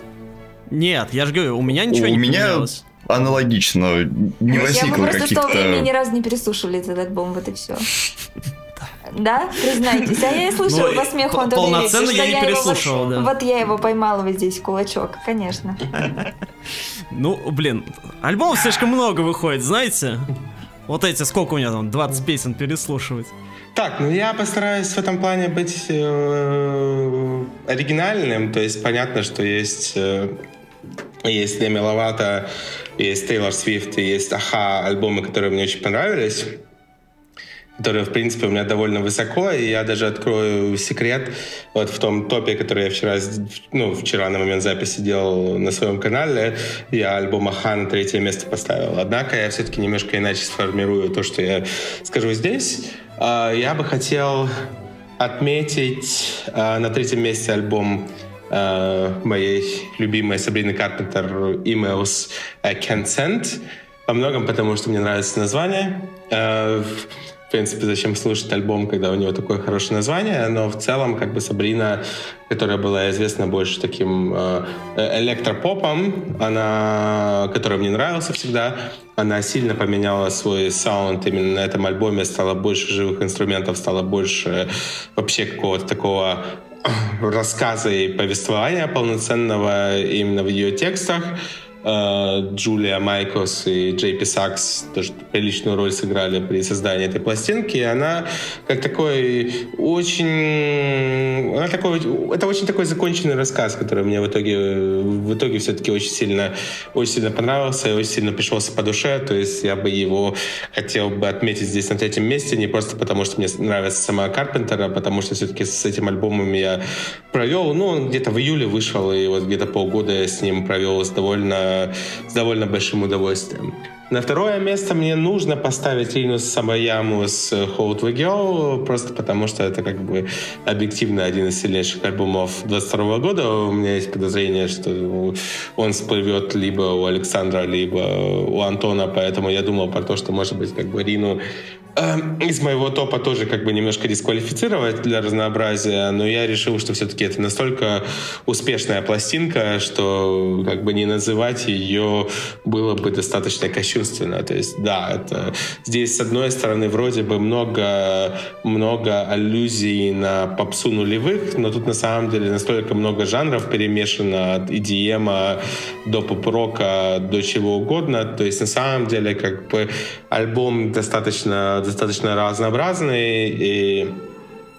Нет, я же говорю, у меня ничего У не меня поменялось. аналогично. Не Я возникло мы просто в то время ни каких-то... разу не переслушивали этот альбом, вот и все. Да? Признайтесь. А я и слышала Ну, по смеху Антона полноценно Ильича, я не вот- переслушивал, да. Вот я его поймала вот здесь кулачок, конечно. Ну, блин, альбомов слишком много выходит, знаете? Вот эти, сколько у меня там, 20 песен переслушивать. Так, ну я постараюсь в этом плане быть э, оригинальным. То есть понятно, что есть, э, есть Деми Ловато, есть Тейлор Свифт и есть Аха, альбомы, которые мне очень понравились которые, в принципе, у меня довольно высоко, и я даже открою секрет вот в том топе, который я вчера, ну, вчера на момент записи делал на своем канале, я альбом Аха на третье место поставил. Однако я все-таки немножко иначе сформирую то, что я скажу здесь. А, Я бы хотел отметить а, на третьем месте альбом а, моей любимой Сабрины Карпентер Emails I Can't Send. Во многом потому, что мне нравится название. Э, В принципе, зачем слушать альбом, когда у него такое хорошее название, но в целом, как бы Сабрина, которая была известна больше таким э, электропопом, она, который мне нравился всегда, она сильно поменяла свой саунд именно на этом альбоме, стало больше живых инструментов, стало больше вообще какого-то такого рассказа и повествования полноценного именно в ее текстах. Э, Джулия Майклс и Джей Пи Сакс тоже приличную роль сыграли при создании этой пластинки. И она как такой очень... Она такой... Это очень такой законченный рассказ, который мне в итоге, в итоге все-таки очень сильно, очень сильно понравился и очень сильно пришелся по душе. То есть я бы его хотел бы отметить здесь на третьем месте, не просто потому, что мне нравится сама Карпентера, а потому что все-таки с этим альбомом я провел, ну, он где-то в июле вышел, и вот где-то полгода я с ним провел с довольно, с довольно большим удовольствием. На второе место мне нужно поставить Рину Самаяму с Hold the Girl, просто потому что это как бы объективно один из сильнейших альбомов 22 года. У меня есть подозрение, что он всплывет либо у Александра, либо у Антона, поэтому я думал про то, что может быть как бы Рину из моего топа тоже как бы немножко дисквалифицировать для разнообразия, но я решил, что все-таки это настолько успешная пластинка, что как бы не называть ее было бы достаточно кощунственно. То есть, да, это здесь с одной стороны вроде бы много, много аллюзий на попсу нулевых, но тут на самом деле настолько много жанров перемешано от EDM до поп-рока, до чего угодно. То есть на самом деле как бы альбом достаточно достаточно разнообразный и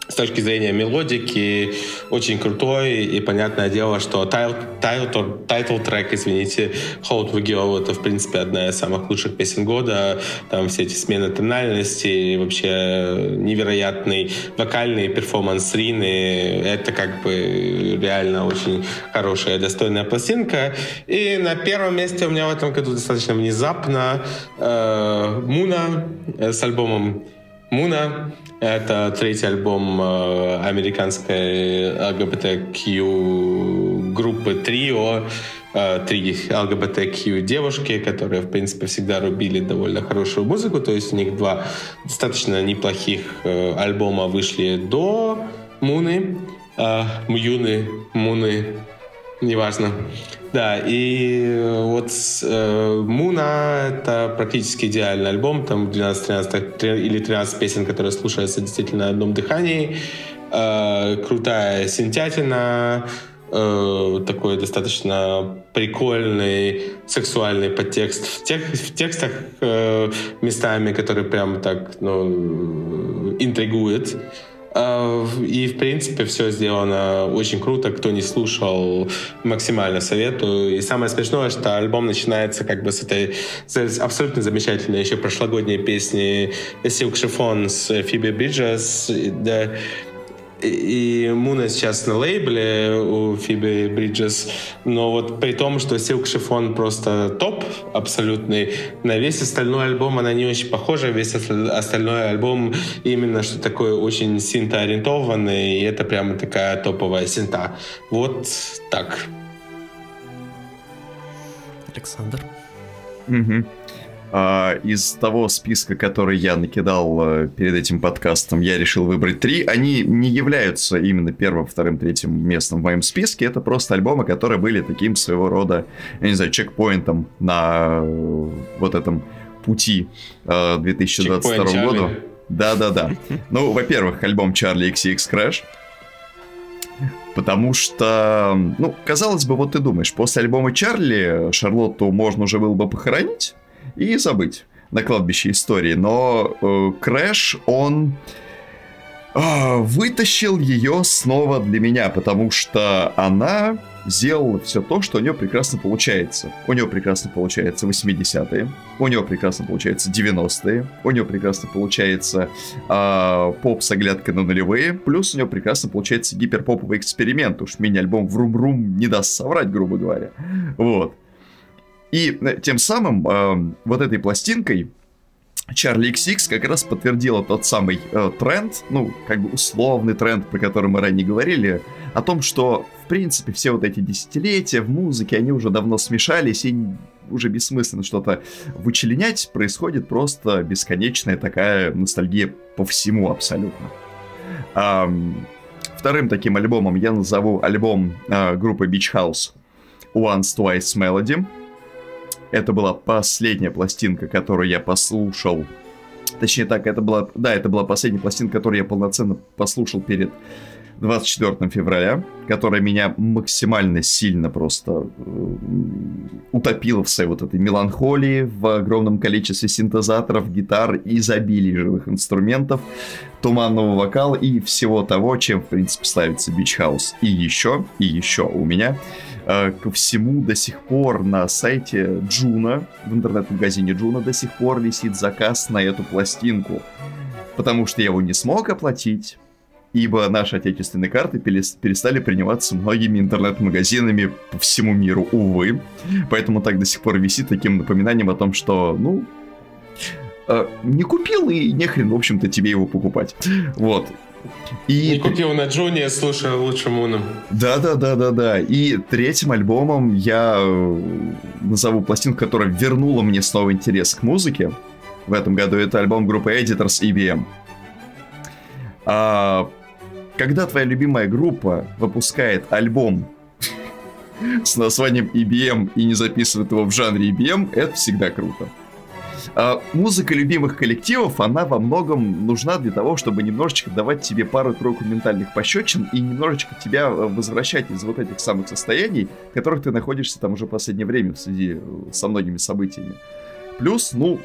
с точки зрения мелодики очень крутой, и понятное дело, что title track, извините, Hold We Go, это, в принципе, одна из самых лучших песен года. Там все эти смены тональности, вообще невероятный вокальный перформанс Рины. Это как бы реально очень хорошая, достойная пластинка. И на первом месте у меня в этом году достаточно внезапно э, Муна с альбомом Муна. Это третий альбом э, американской ЛГБТQ группы Трио. Э, три ЛГБТQ девушки, которые, в принципе, всегда рубили довольно хорошую музыку. То есть у них два достаточно неплохих э, альбома вышли до Муны. Мюны, Муны, неважно. Да, и э, вот э, Муна — это практически идеальный альбом, там 12-13 или 13 песен, которые слушаются действительно на одном дыхании. Э, крутая синтятина, э, такой достаточно прикольный сексуальный подтекст в, тех, в текстах э, местами, которые прям так ну, интригует. А, и, в принципе, все сделано очень круто. Кто не слушал, максимально советую. И самое смешное, что альбом начинается как бы с этой с абсолютно замечательной еще прошлогодней песни Silk Chiffon с Фиби Бриджес. И Муна сейчас на лейбле у Фиби Бриджес, но вот при том, что Silk Chiffon просто топ абсолютный, на весь остальной альбом она не очень похожа, весь остальной альбом именно что такое очень синтоориентованный, и это прямо такая топовая синта. Вот так. Александр. Угу. А, из того списка, который я накидал э, перед этим подкастом, я решил выбрать три. Они не являются именно первым, вторым, третьим местом в моем списке. Это просто альбомы, которые были таким своего рода, я не знаю, чекпоинтом на э, вот этом пути 2022 э, года. Да-да-да. Ну, во-первых, альбом Charli XCX Crash. Потому что, ну, казалось бы, вот ты думаешь, после альбома Чарли Шарлотту можно уже было бы похоронить, и забыть на кладбище истории. Но э, Crash, он э, вытащил ее снова для меня, потому что она сделала все то, что у нее прекрасно получается. У нее прекрасно получается 80-е, у нее прекрасно получается 90-е, у нее прекрасно получается э, поп с оглядкой на нулевые, плюс у нее прекрасно получается гиперпоповый эксперимент. Уж мини-альбом Врум-Рум не даст соврать, грубо говоря. Вот. И э, тем самым э, вот этой пластинкой Charlie XX как раз подтвердила тот самый э, тренд, ну, как бы условный тренд, про который мы ранее говорили, о том, что, в принципе, все вот эти десятилетия в музыке, они уже давно смешались, и уже бессмысленно что-то вычленять, происходит просто бесконечная такая ностальгия по всему абсолютно. Эм, вторым таким альбомом я назову альбом э, группы Beach House Once Twice Melody. Это была последняя пластинка, которую я послушал. Точнее так, это была, да, это была последняя пластинка, которую я полноценно послушал перед 24 февраля, которая меня максимально сильно просто э, утопила в своей вот этой меланхолии, в огромном количестве синтезаторов, гитар, изобилии живых инструментов, туманного вокала и всего того, чем, в принципе, славится Beach House. И еще, и еще у меня ко всему до сих пор на сайте Juno, в интернет-магазине Juno до сих пор висит заказ на эту пластинку. Потому что я его не смог оплатить, ибо наши отечественные карты перестали приниматься многими интернет-магазинами по всему миру, увы. Поэтому так до сих пор висит таким напоминанием о том, что, ну, э, не купил и нехрен, в общем-то, тебе его покупать. Вот. И... Не купил на Джуни, слушай лучшим уном. Да-да-да-да-да. И третьим альбомом я э, назову пластинку, которая вернула мне снова интерес к музыке. В этом году это альбом группы Editors EBM. А, когда твоя любимая группа выпускает альбом с названием EBM и не записывает его в жанре EBM, это всегда круто. А музыка любимых коллективов, она во многом нужна для того, чтобы немножечко давать тебе пару-тройку ментальных пощечин и немножечко тебя э, возвращать из вот этих самых состояний, в которых ты находишься там уже в последнее время в связи э, со многими событиями. Плюс, ну,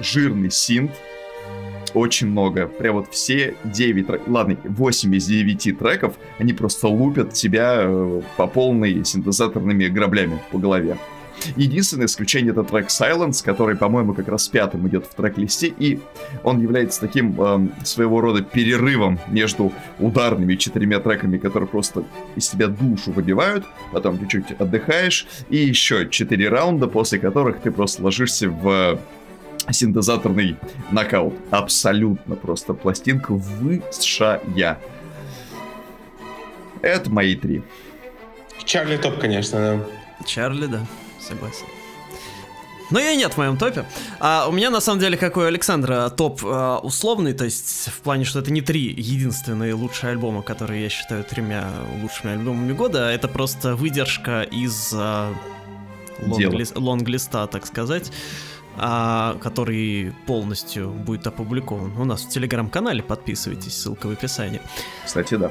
жирный синт, очень много. Прям вот все 9 треков, ладно, 8 из 9 треков, они просто лупят тебя э, по полной синтезаторными граблями по голове. Единственное исключение это трек Silence, который, по-моему, как раз пятым идет в трек-листе, и он является таким э, своего рода перерывом между ударными четырьмя треками, которые просто из тебя душу выбивают, потом чуть-чуть отдыхаешь, и еще четыре раунда, после которых ты просто ложишься в синтезаторный нокаут. Абсолютно просто пластинка высшая. Это мои три. Чарли топ, конечно, да. Чарли, да, согласен. Но ее нет в моем топе. А у меня на самом деле, как у Александра, топ а, условный, то есть в плане, что это не три единственные лучшие альбома, которые я считаю тремя лучшими альбомами года, это просто выдержка из а, лонглиста, так сказать а, который полностью будет опубликован у нас в телеграм-канале. Подписывайтесь, ссылка в описании. Кстати, да.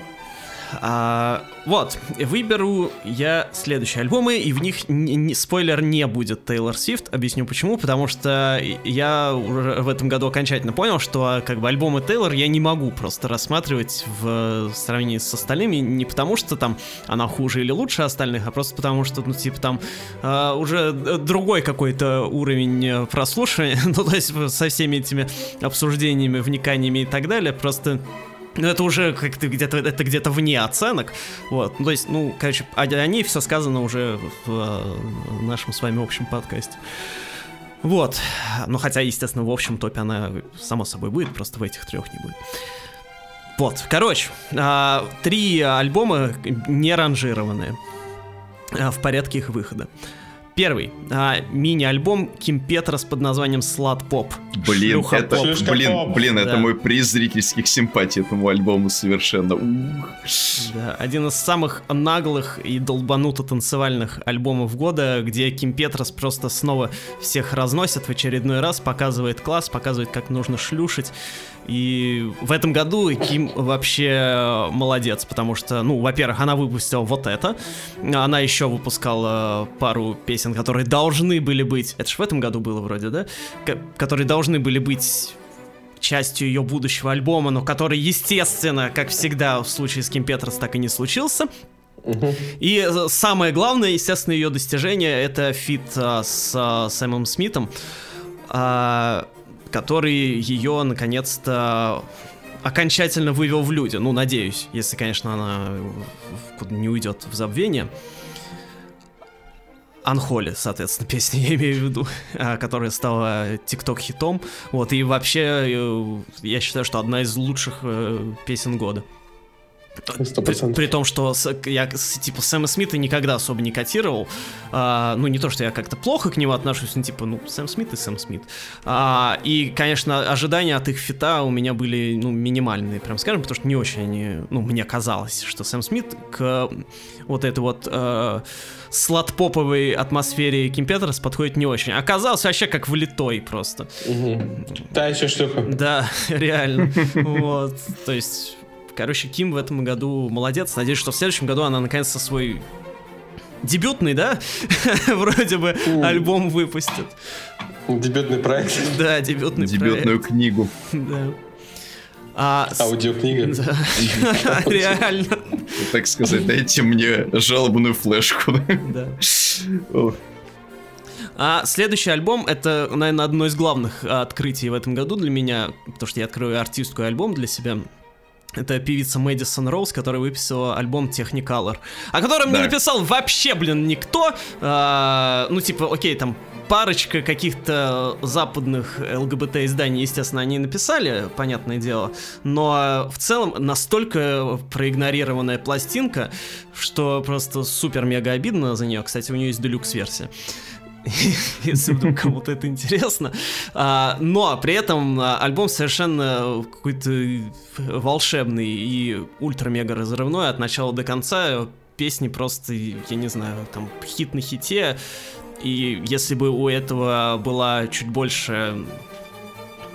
А, вот, выберу я следующие альбомы, и в них не, не, спойлер не будет Тейлор Свифт. Объясню почему. Потому что я в этом году окончательно понял, что как бы альбомы Тейлор я не могу просто рассматривать в сравнении с остальными. Не потому что там она хуже или лучше остальных, а просто потому что, ну, типа там а, уже другой какой-то уровень прослушивания. ну, то есть со всеми этими обсуждениями, вниканиями и так далее. Просто но это уже как-то где-то это где-то вне оценок. Вот. Ну, то есть, ну, короче, о, о ней все сказано уже в, в нашем с вами общем подкасте. Вот. Ну, хотя, естественно, в общем топе она само собой будет, просто в этих трех не будет. Вот, короче, а, три альбома не ранжированные а, в порядке их выхода. Первый. А, мини-альбом Ким Петрос под названием Слад Поп. Блин, Шлюха это, поп. блин, блин, да. это мой приз зрительских симпатий этому альбому совершенно. Ух. Да, один из самых наглых и долбануто танцевальных альбомов года, где Ким Петрос просто снова всех разносит в очередной раз, показывает класс, показывает, как нужно шлюшить. И в этом году Ким вообще молодец, потому что, ну, во-первых, она выпустила вот это, она еще выпускала пару песен, которые должны были быть, это же в этом году было вроде, да? К которые должны были быть частью ее будущего альбома, но который, естественно, как всегда в случае с Ким Петрас, так и не случился. И самое главное, естественно, ее достижение это feat а, с а, Сэмом Смитом. А, который ее наконец-то окончательно вывел в люди. Ну, надеюсь, если, конечно, она не уйдет в забвение. Анхоли, соответственно, песня я имею в виду, а, которая стала тикток-хитом. Вот, и вообще, э, я считаю, что одна из лучших э, песен года. 100%. При, при том, что с, я типа Сэма Смита никогда особо не котировал. А, ну, не то, что я как-то плохо к нему отношусь, но типа, ну, Сэм Смит и Сэм Смит. А, и, конечно, ожидания от их фита у меня были, ну, минимальные, прям скажем, потому что не очень они, ну, мне казалось, что Сэм Смит к вот этой вот э, слот-поповой атмосфере Ким Петерс подходит не очень. Оказался вообще как влитой просто. Угу. Та еще штука. Да, реально. Вот, то есть Короче, Ким в этом году молодец. Надеюсь, что в следующем году она наконец-то свой дебютный, да, вроде бы альбом выпустит. Дебютный проект. Да, дебютный Дебютную проект. книгу. Да. А, Аудиокнига. Да. Реально. Так сказать, дайте мне жалобную флешку. Да. А следующий альбом это, наверное, одно из главных открытий в этом году для меня, потому что я открою артистскую альбом для себя. Это певица Мэдисон Роуз, которая выписала альбом Technicolor, о котором не Да. написал вообще, блин, никто. А, ну, типа, окей, там парочка каких-то западных ЛГБТ-изданий, естественно, они написали, понятное дело, но в целом настолько проигнорированная пластинка, что просто супер-мега обидно за нее. Кстати, у нее есть делюкс-версия. если вдруг кому-то это интересно. А, но при этом а, альбом совершенно какой-то волшебный и ультра-мега разрывной от начала до конца. Песни просто, я не знаю, там хит на хите. И если бы у этого была чуть больше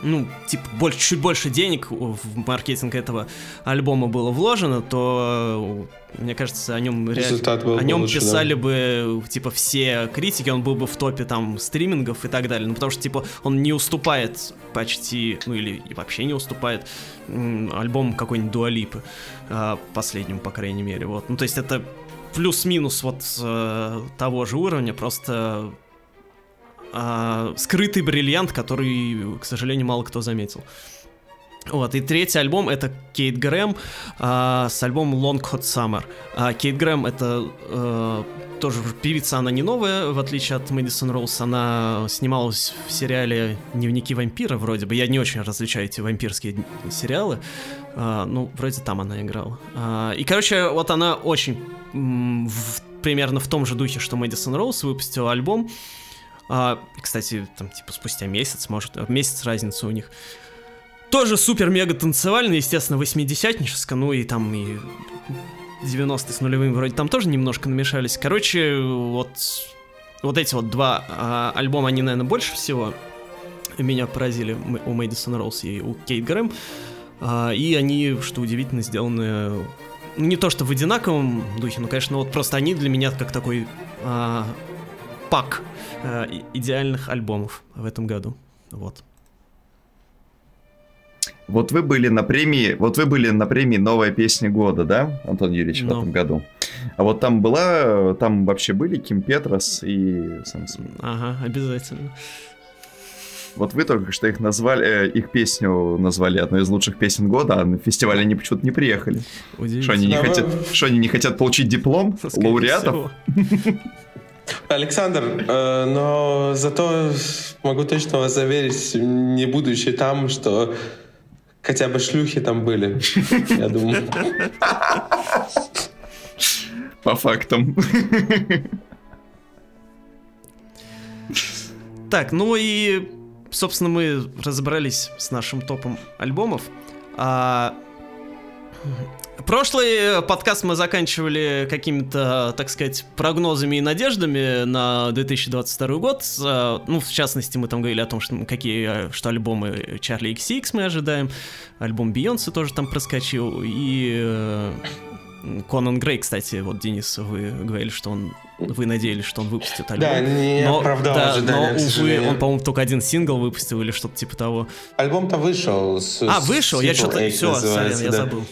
ну, типа, больше, чуть больше денег в маркетинг этого альбома было вложено, то, мне кажется, о нем реально... Результат был О нем лучше, да. писали бы, типа, все критики, он был бы в топе, там, стримингов и так далее. Ну, потому что, типа, он не уступает почти, ну, или вообще не уступает м, альбому какой-нибудь Дуалипы, последнему, по крайней мере, вот. Ну, то есть это плюс-минус вот э, того же уровня, просто а, скрытый бриллиант, который, к сожалению, мало кто заметил. Вот, и третий альбом это Кейт Грэм а, с альбомом Long Hot Summer. А, Кейт Грэм это э, тоже певица, она не новая, в отличие от Мэдисон Роуз. Она снималась в сериале «Дневники вампира» вроде бы. Я не очень различаю эти вампирские сериалы. А, ну, вроде там она играла. А, и, короче, вот она очень в- примерно в том же духе, что Мэдисон Роуз выпустила альбом. А, кстати, там, типа, спустя месяц, может, э, месяц разница у них. Тоже супер-мега танцевальный, естественно, 80-ническо, ну и там и 90 с нулевым вроде там тоже немножко намешались. Короче, вот, вот эти вот два а, альбома, они, наверное, больше всего меня поразили у Мэдисон Роуз и у Кейт Грэм. А, и они, что удивительно, сделаны ну, не то что в одинаковом духе, но, конечно, вот просто они для меня как такой а, пак а, идеальных альбомов в этом году. Вот. Вот вы были на премии, вот вы были на премии «Новая песня года», да, Антон Юрьевич, в Ну. этом году? А вот там была, там вообще были Ким Петрос и Сэм Смит. Ага, обязательно. Вот вы только что их назвали, э, их песню назвали одной из лучших песен года, а на фестиваль они почему-то не приехали. Что они не хотят, что они не хотят получить диплом Скорее лауреатов? всего. Александр, э, но зато могу точно вас заверить, не будучи там, что хотя бы шлюхи там были, я думаю. По фактам. Так, ну и, собственно, мы разобрались с нашим топом альбомов. А, Прошлый подкаст мы заканчивали какими-то, так сказать, прогнозами и надеждами на 2022 год. А, Ну, в частности, мы там говорили о том, что какие, что альбомы Чарли XX мы ожидаем. Альбом Бейонсе тоже там проскочил. И э, Конан Грей, кстати, вот, Денис, вы говорили, что он... Вы надеялись, что он выпустит альбом. Да, не Но- оправдал да, ожидания, но, увы, он, по-моему, только один сингл выпустил или что-то типа того. Альбом-то вышел. с- А, вышел? Я что-то... Все, я да. забыл.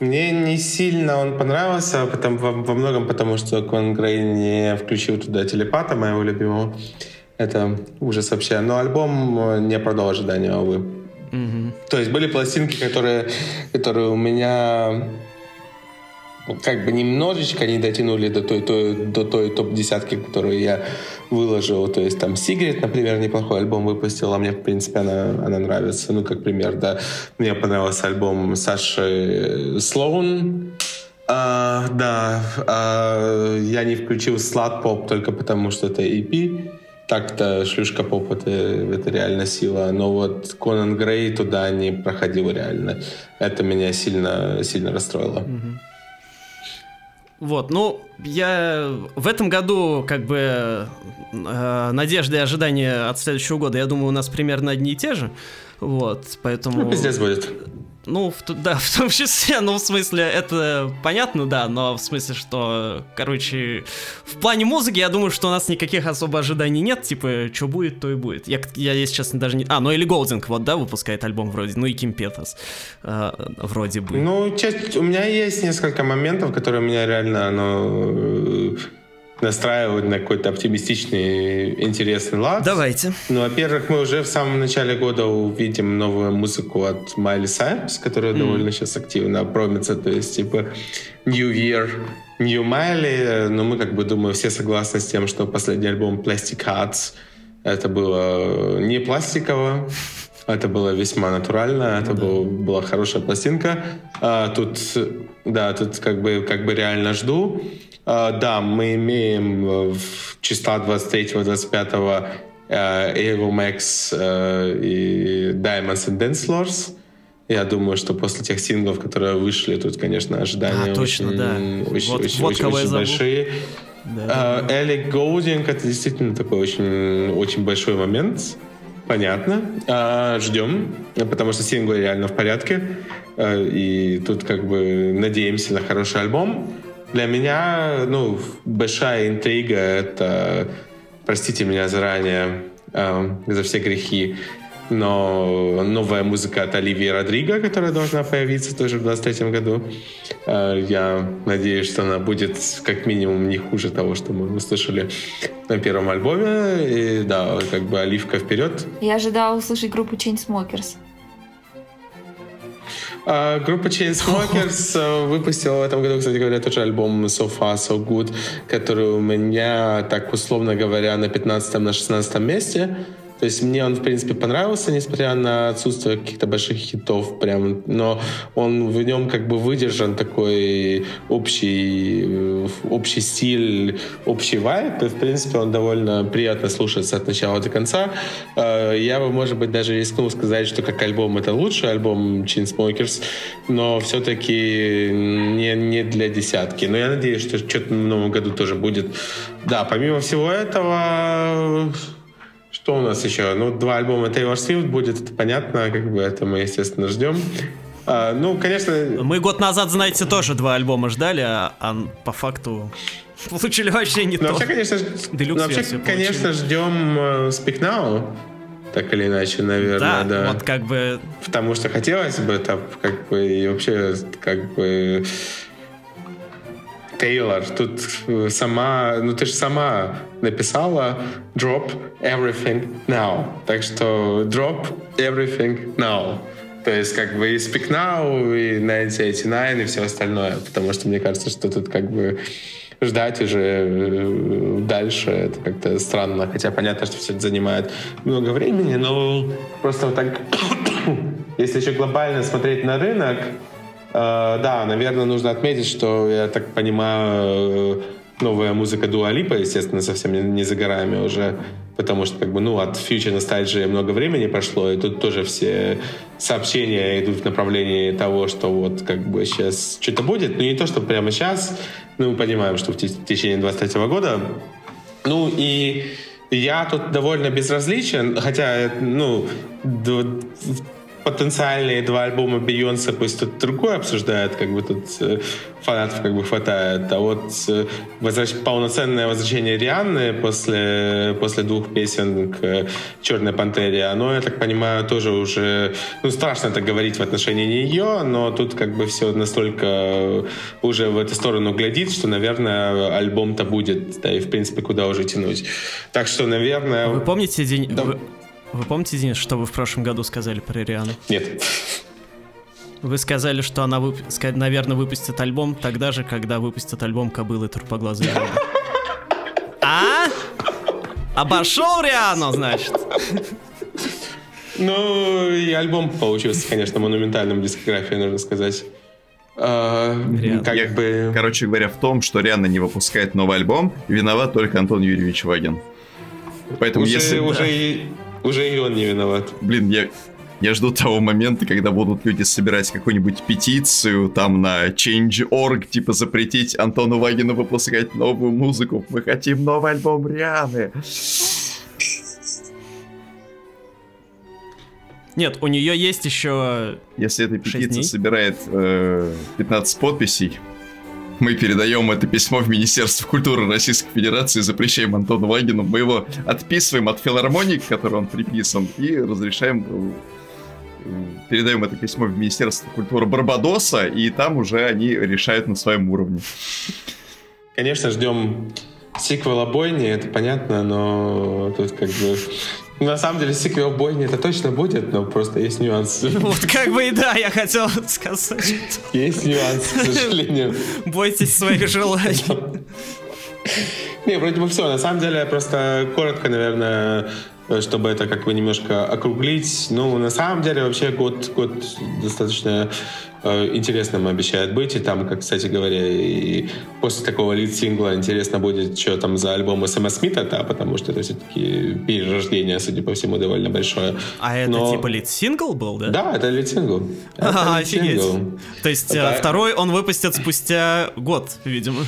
Мне не сильно он понравился, потому, во, во многом потому, что Кон Грей не включил туда телепата моего любимого. Это ужас вообще. Но альбом э, не оправдал ожидания, увы. Мгм. То есть были пластинки, которые, которые у меня как бы немножечко не дотянули до той, той, до той топ-десятки, которую я выложил. То есть там Сигарет, например, неплохой альбом выпустил, а мне, в принципе, она, она нравится. Ну, как пример, да. Мне понравился альбом Саши Слоун. А, да, а, я не включил слад поп только потому, что это EP. Так-то шлюшка поп это, это реально сила. Но вот Конан Грей туда не проходил реально. Это меня сильно, сильно расстроило. Вот, ну, я в этом году, как бы, э, надежды и ожидания от следующего года, я думаю, у нас примерно одни и те же. Вот, поэтому... Ну, пиздец будет. Ну, в, да, в том числе, ну, в смысле, это понятно, да, но в смысле, что, короче, в плане музыки, я думаю, что у нас никаких особо ожиданий нет, типа, что будет, то и будет. Я, я если честно, даже не... А, ну или Голдинг, вот, да, выпускает альбом вроде, ну и Ким Петерс, э, вроде бы. Ну, часть, у меня есть несколько моментов, которые меня реально, ну, настраивать на какой-то оптимистичный, интересный лад. Давайте. Ну, во-первых, мы уже в самом начале года увидим новую музыку от Майли Сайпс, которая mm. довольно сейчас активно промится, то есть, типа, New Year, New Miley, но мы, как бы, думаю, все согласны с тем, что последний альбом Plastic Hearts это было не пластиково, это было весьма натурально, это да. был, была хорошая пластинка. А, тут, да, тут как бы, как бы реально жду. А, да, мы имеем э, в числа 23-25 Evo Max и Diamonds and Dance Floors. Я думаю, что после тех синглов, которые вышли, тут, конечно, ожидания а, точно, очень, да. очень, вот, очень, вот очень, очень большие. Да, Элли Голдинг это действительно такой очень, очень большой момент. Понятно. Uh, ждем, потому что синглы реально в порядке. И тут как бы надеемся на хороший альбом. Для меня, ну, большая интрига — это, простите меня заранее э, за все грехи, но новая музыка от Оливии Родриго, которая должна появиться тоже в 23 году. Э, я надеюсь, что она будет как минимум не хуже того, что мы услышали на первом альбоме. И да, как бы оливка вперед. Я ожидала услышать группу Chainsmokers. А, группа Chainsmokers э, выпустила в этом году, кстати говоря, тоже альбом So Far So Good, который у меня, так условно говоря, на 15 16 месте. То есть мне он, в принципе, понравился, несмотря на отсутствие каких-то больших хитов прям. Но он в нем как бы выдержан такой общий, э, общий стиль, общий вайп. И, в принципе, он довольно приятно слушается от начала до конца. Э, я бы, может быть, даже рискнул сказать, что как альбом это лучший альбом Chainsmokers, но все-таки не, не для десятки. Но я надеюсь, что что-то в новом году тоже будет. Да, помимо всего этого, что у нас еще? Ну, два альбома Taylor Swift будет, это понятно, как бы это мы, естественно, ждем. А, ну, конечно... Мы год назад, знаете, тоже два альбома ждали, а, а по факту получили вообще не ну, то. Вообще, конечно, ну, вообще, конечно, ждем uh, Speak Now, так или иначе, наверное, да, да. вот как бы... Потому что хотелось бы, так, как бы, и вообще, как бы... Тейлор, тут э, сама, ну ты же сама написала drop everything now. Так что drop everything now. То есть как бы и Speak Now, и 1989, и все остальное. Потому что мне кажется, что тут как бы ждать уже э, дальше это как-то странно. Хотя понятно, что все это занимает много времени, но просто вот так, если еще глобально смотреть на рынок, да, наверное, нужно отметить, что, я так понимаю, э, новая музыка Дуалипа, естественно, совсем не, за горами уже, потому что, как бы, ну, от Future Nostalgia много времени прошло, и тут тоже все сообщения идут в направлении того, что вот, как бы, сейчас что-то будет, но не то, что прямо сейчас, ну, мы понимаем, что в, в течение 23 года, ну, и я тут довольно безразличен, хотя, ну, потенциальные два альбома Бейонсе пусть тут другое обсуждают, как бы тут э, фанатов как бы хватает, а вот э, возвращ... полноценное возвращение Рианны после, после двух песен к Черной Пантере, оно, я так понимаю, тоже уже, ну, страшно это говорить в отношении нее, но тут как бы все настолько уже в эту сторону глядит, что, наверное, альбом-то будет, да, и в принципе, куда уже тянуть. Так что, наверное... Вы помните день... Да. Вы вы помните, Денис, что вы в прошлом году сказали про Риану? Нет. Вы сказали, что она, вып... наверное, выпустит альбом тогда же, когда выпустит альбом Кобылы Турпоглазые А? Обошел Риану, значит? Ну, и альбом получился, конечно, монументальным дискографией, нужно сказать. А, как Я, бы... Короче говоря, в том, что Риана не выпускает новый альбом, виноват только Антон Юрьевич Вагин. Поэтому уже, если... Уже да. Уже и он не виноват. Блин, я, я жду того момента, когда будут люди собирать какую-нибудь петицию там на Change.org, типа запретить Антону Вагину выпускать новую музыку. Мы хотим новый альбом Рианы. Нет, у нее есть еще... Если эта петиция собирает э, 15 подписей, мы передаем это письмо в Министерство культуры Российской Федерации, запрещаем Антону Вагину, мы его отписываем от филармонии, к которой он приписан, и разрешаем, э, передаем это письмо в Министерство культуры Барбадоса, и там уже они решают на своем уровне. Конечно, ждем сиквела «Бойни», это понятно, но тут как бы... На самом деле сиквел «Бойни» это точно будет, но просто есть нюанс. Вот как бы и да, я хотел сказать. Есть нюанс, к сожалению. Бойтесь своих желаний. Не, вроде бы все. На самом деле, просто коротко, наверное, чтобы это как бы немножко округлить. Ну, на самом деле, вообще год, год достаточно э, интересным обещает быть. И там, как, кстати говоря, и после такого лид-сингла интересно будет, что там за альбом СМС Смита, да, потому что это все-таки перерождение, судя по всему, довольно большое. А это Но- типа lead single был, да? Да, это lead single. Это А, офигеть. То есть э, Да. второй он выпустят спустя год, видимо.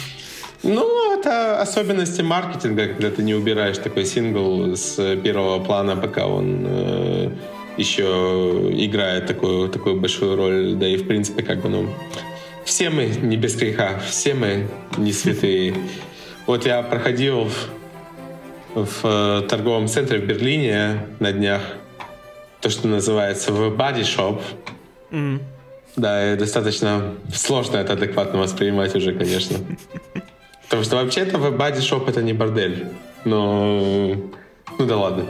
Ну, это особенности маркетинга, когда ты не убираешь такой сингл с первого плана, пока он э, еще играет такую, такую большую роль. Да и, в принципе, как бы, ну, все мы не без греха, все мы не святые. Вот я проходил в, в, э, торговом центре в Берлине на днях то, что называется в Body Shop. М. Да, и достаточно сложно это адекватно воспринимать уже, конечно. Потому что вообще-то в Body Shop это не бордель. Но... Ну да ладно.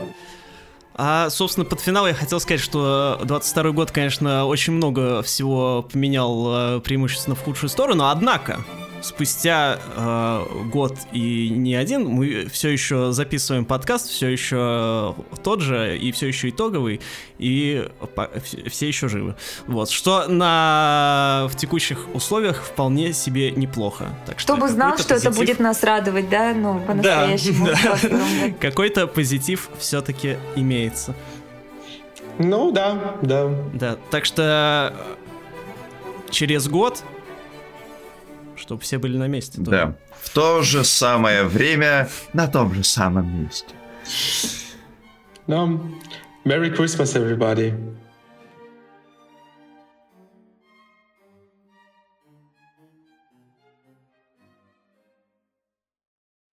А, собственно, под финал я хотел сказать, что 22 год, конечно, очень много всего поменял э, преимущественно в худшую сторону, однако спустя э, год и не один мы все еще записываем подкаст, все еще тот же и все еще итоговый, и по- вс- все еще живы. Вот, что на в текущих условиях вполне себе неплохо. Так что Чтобы знал, что это позитив- будет нас радовать, да, ну, по-настоящему. да. в 22 году. Какой-то позитив все-таки имеется. Ну да, да. Да, так что э, через год, чтобы все были на месте. тоже. Да. В то же самое время, на том же самом месте. No. Merry Christmas, everybody.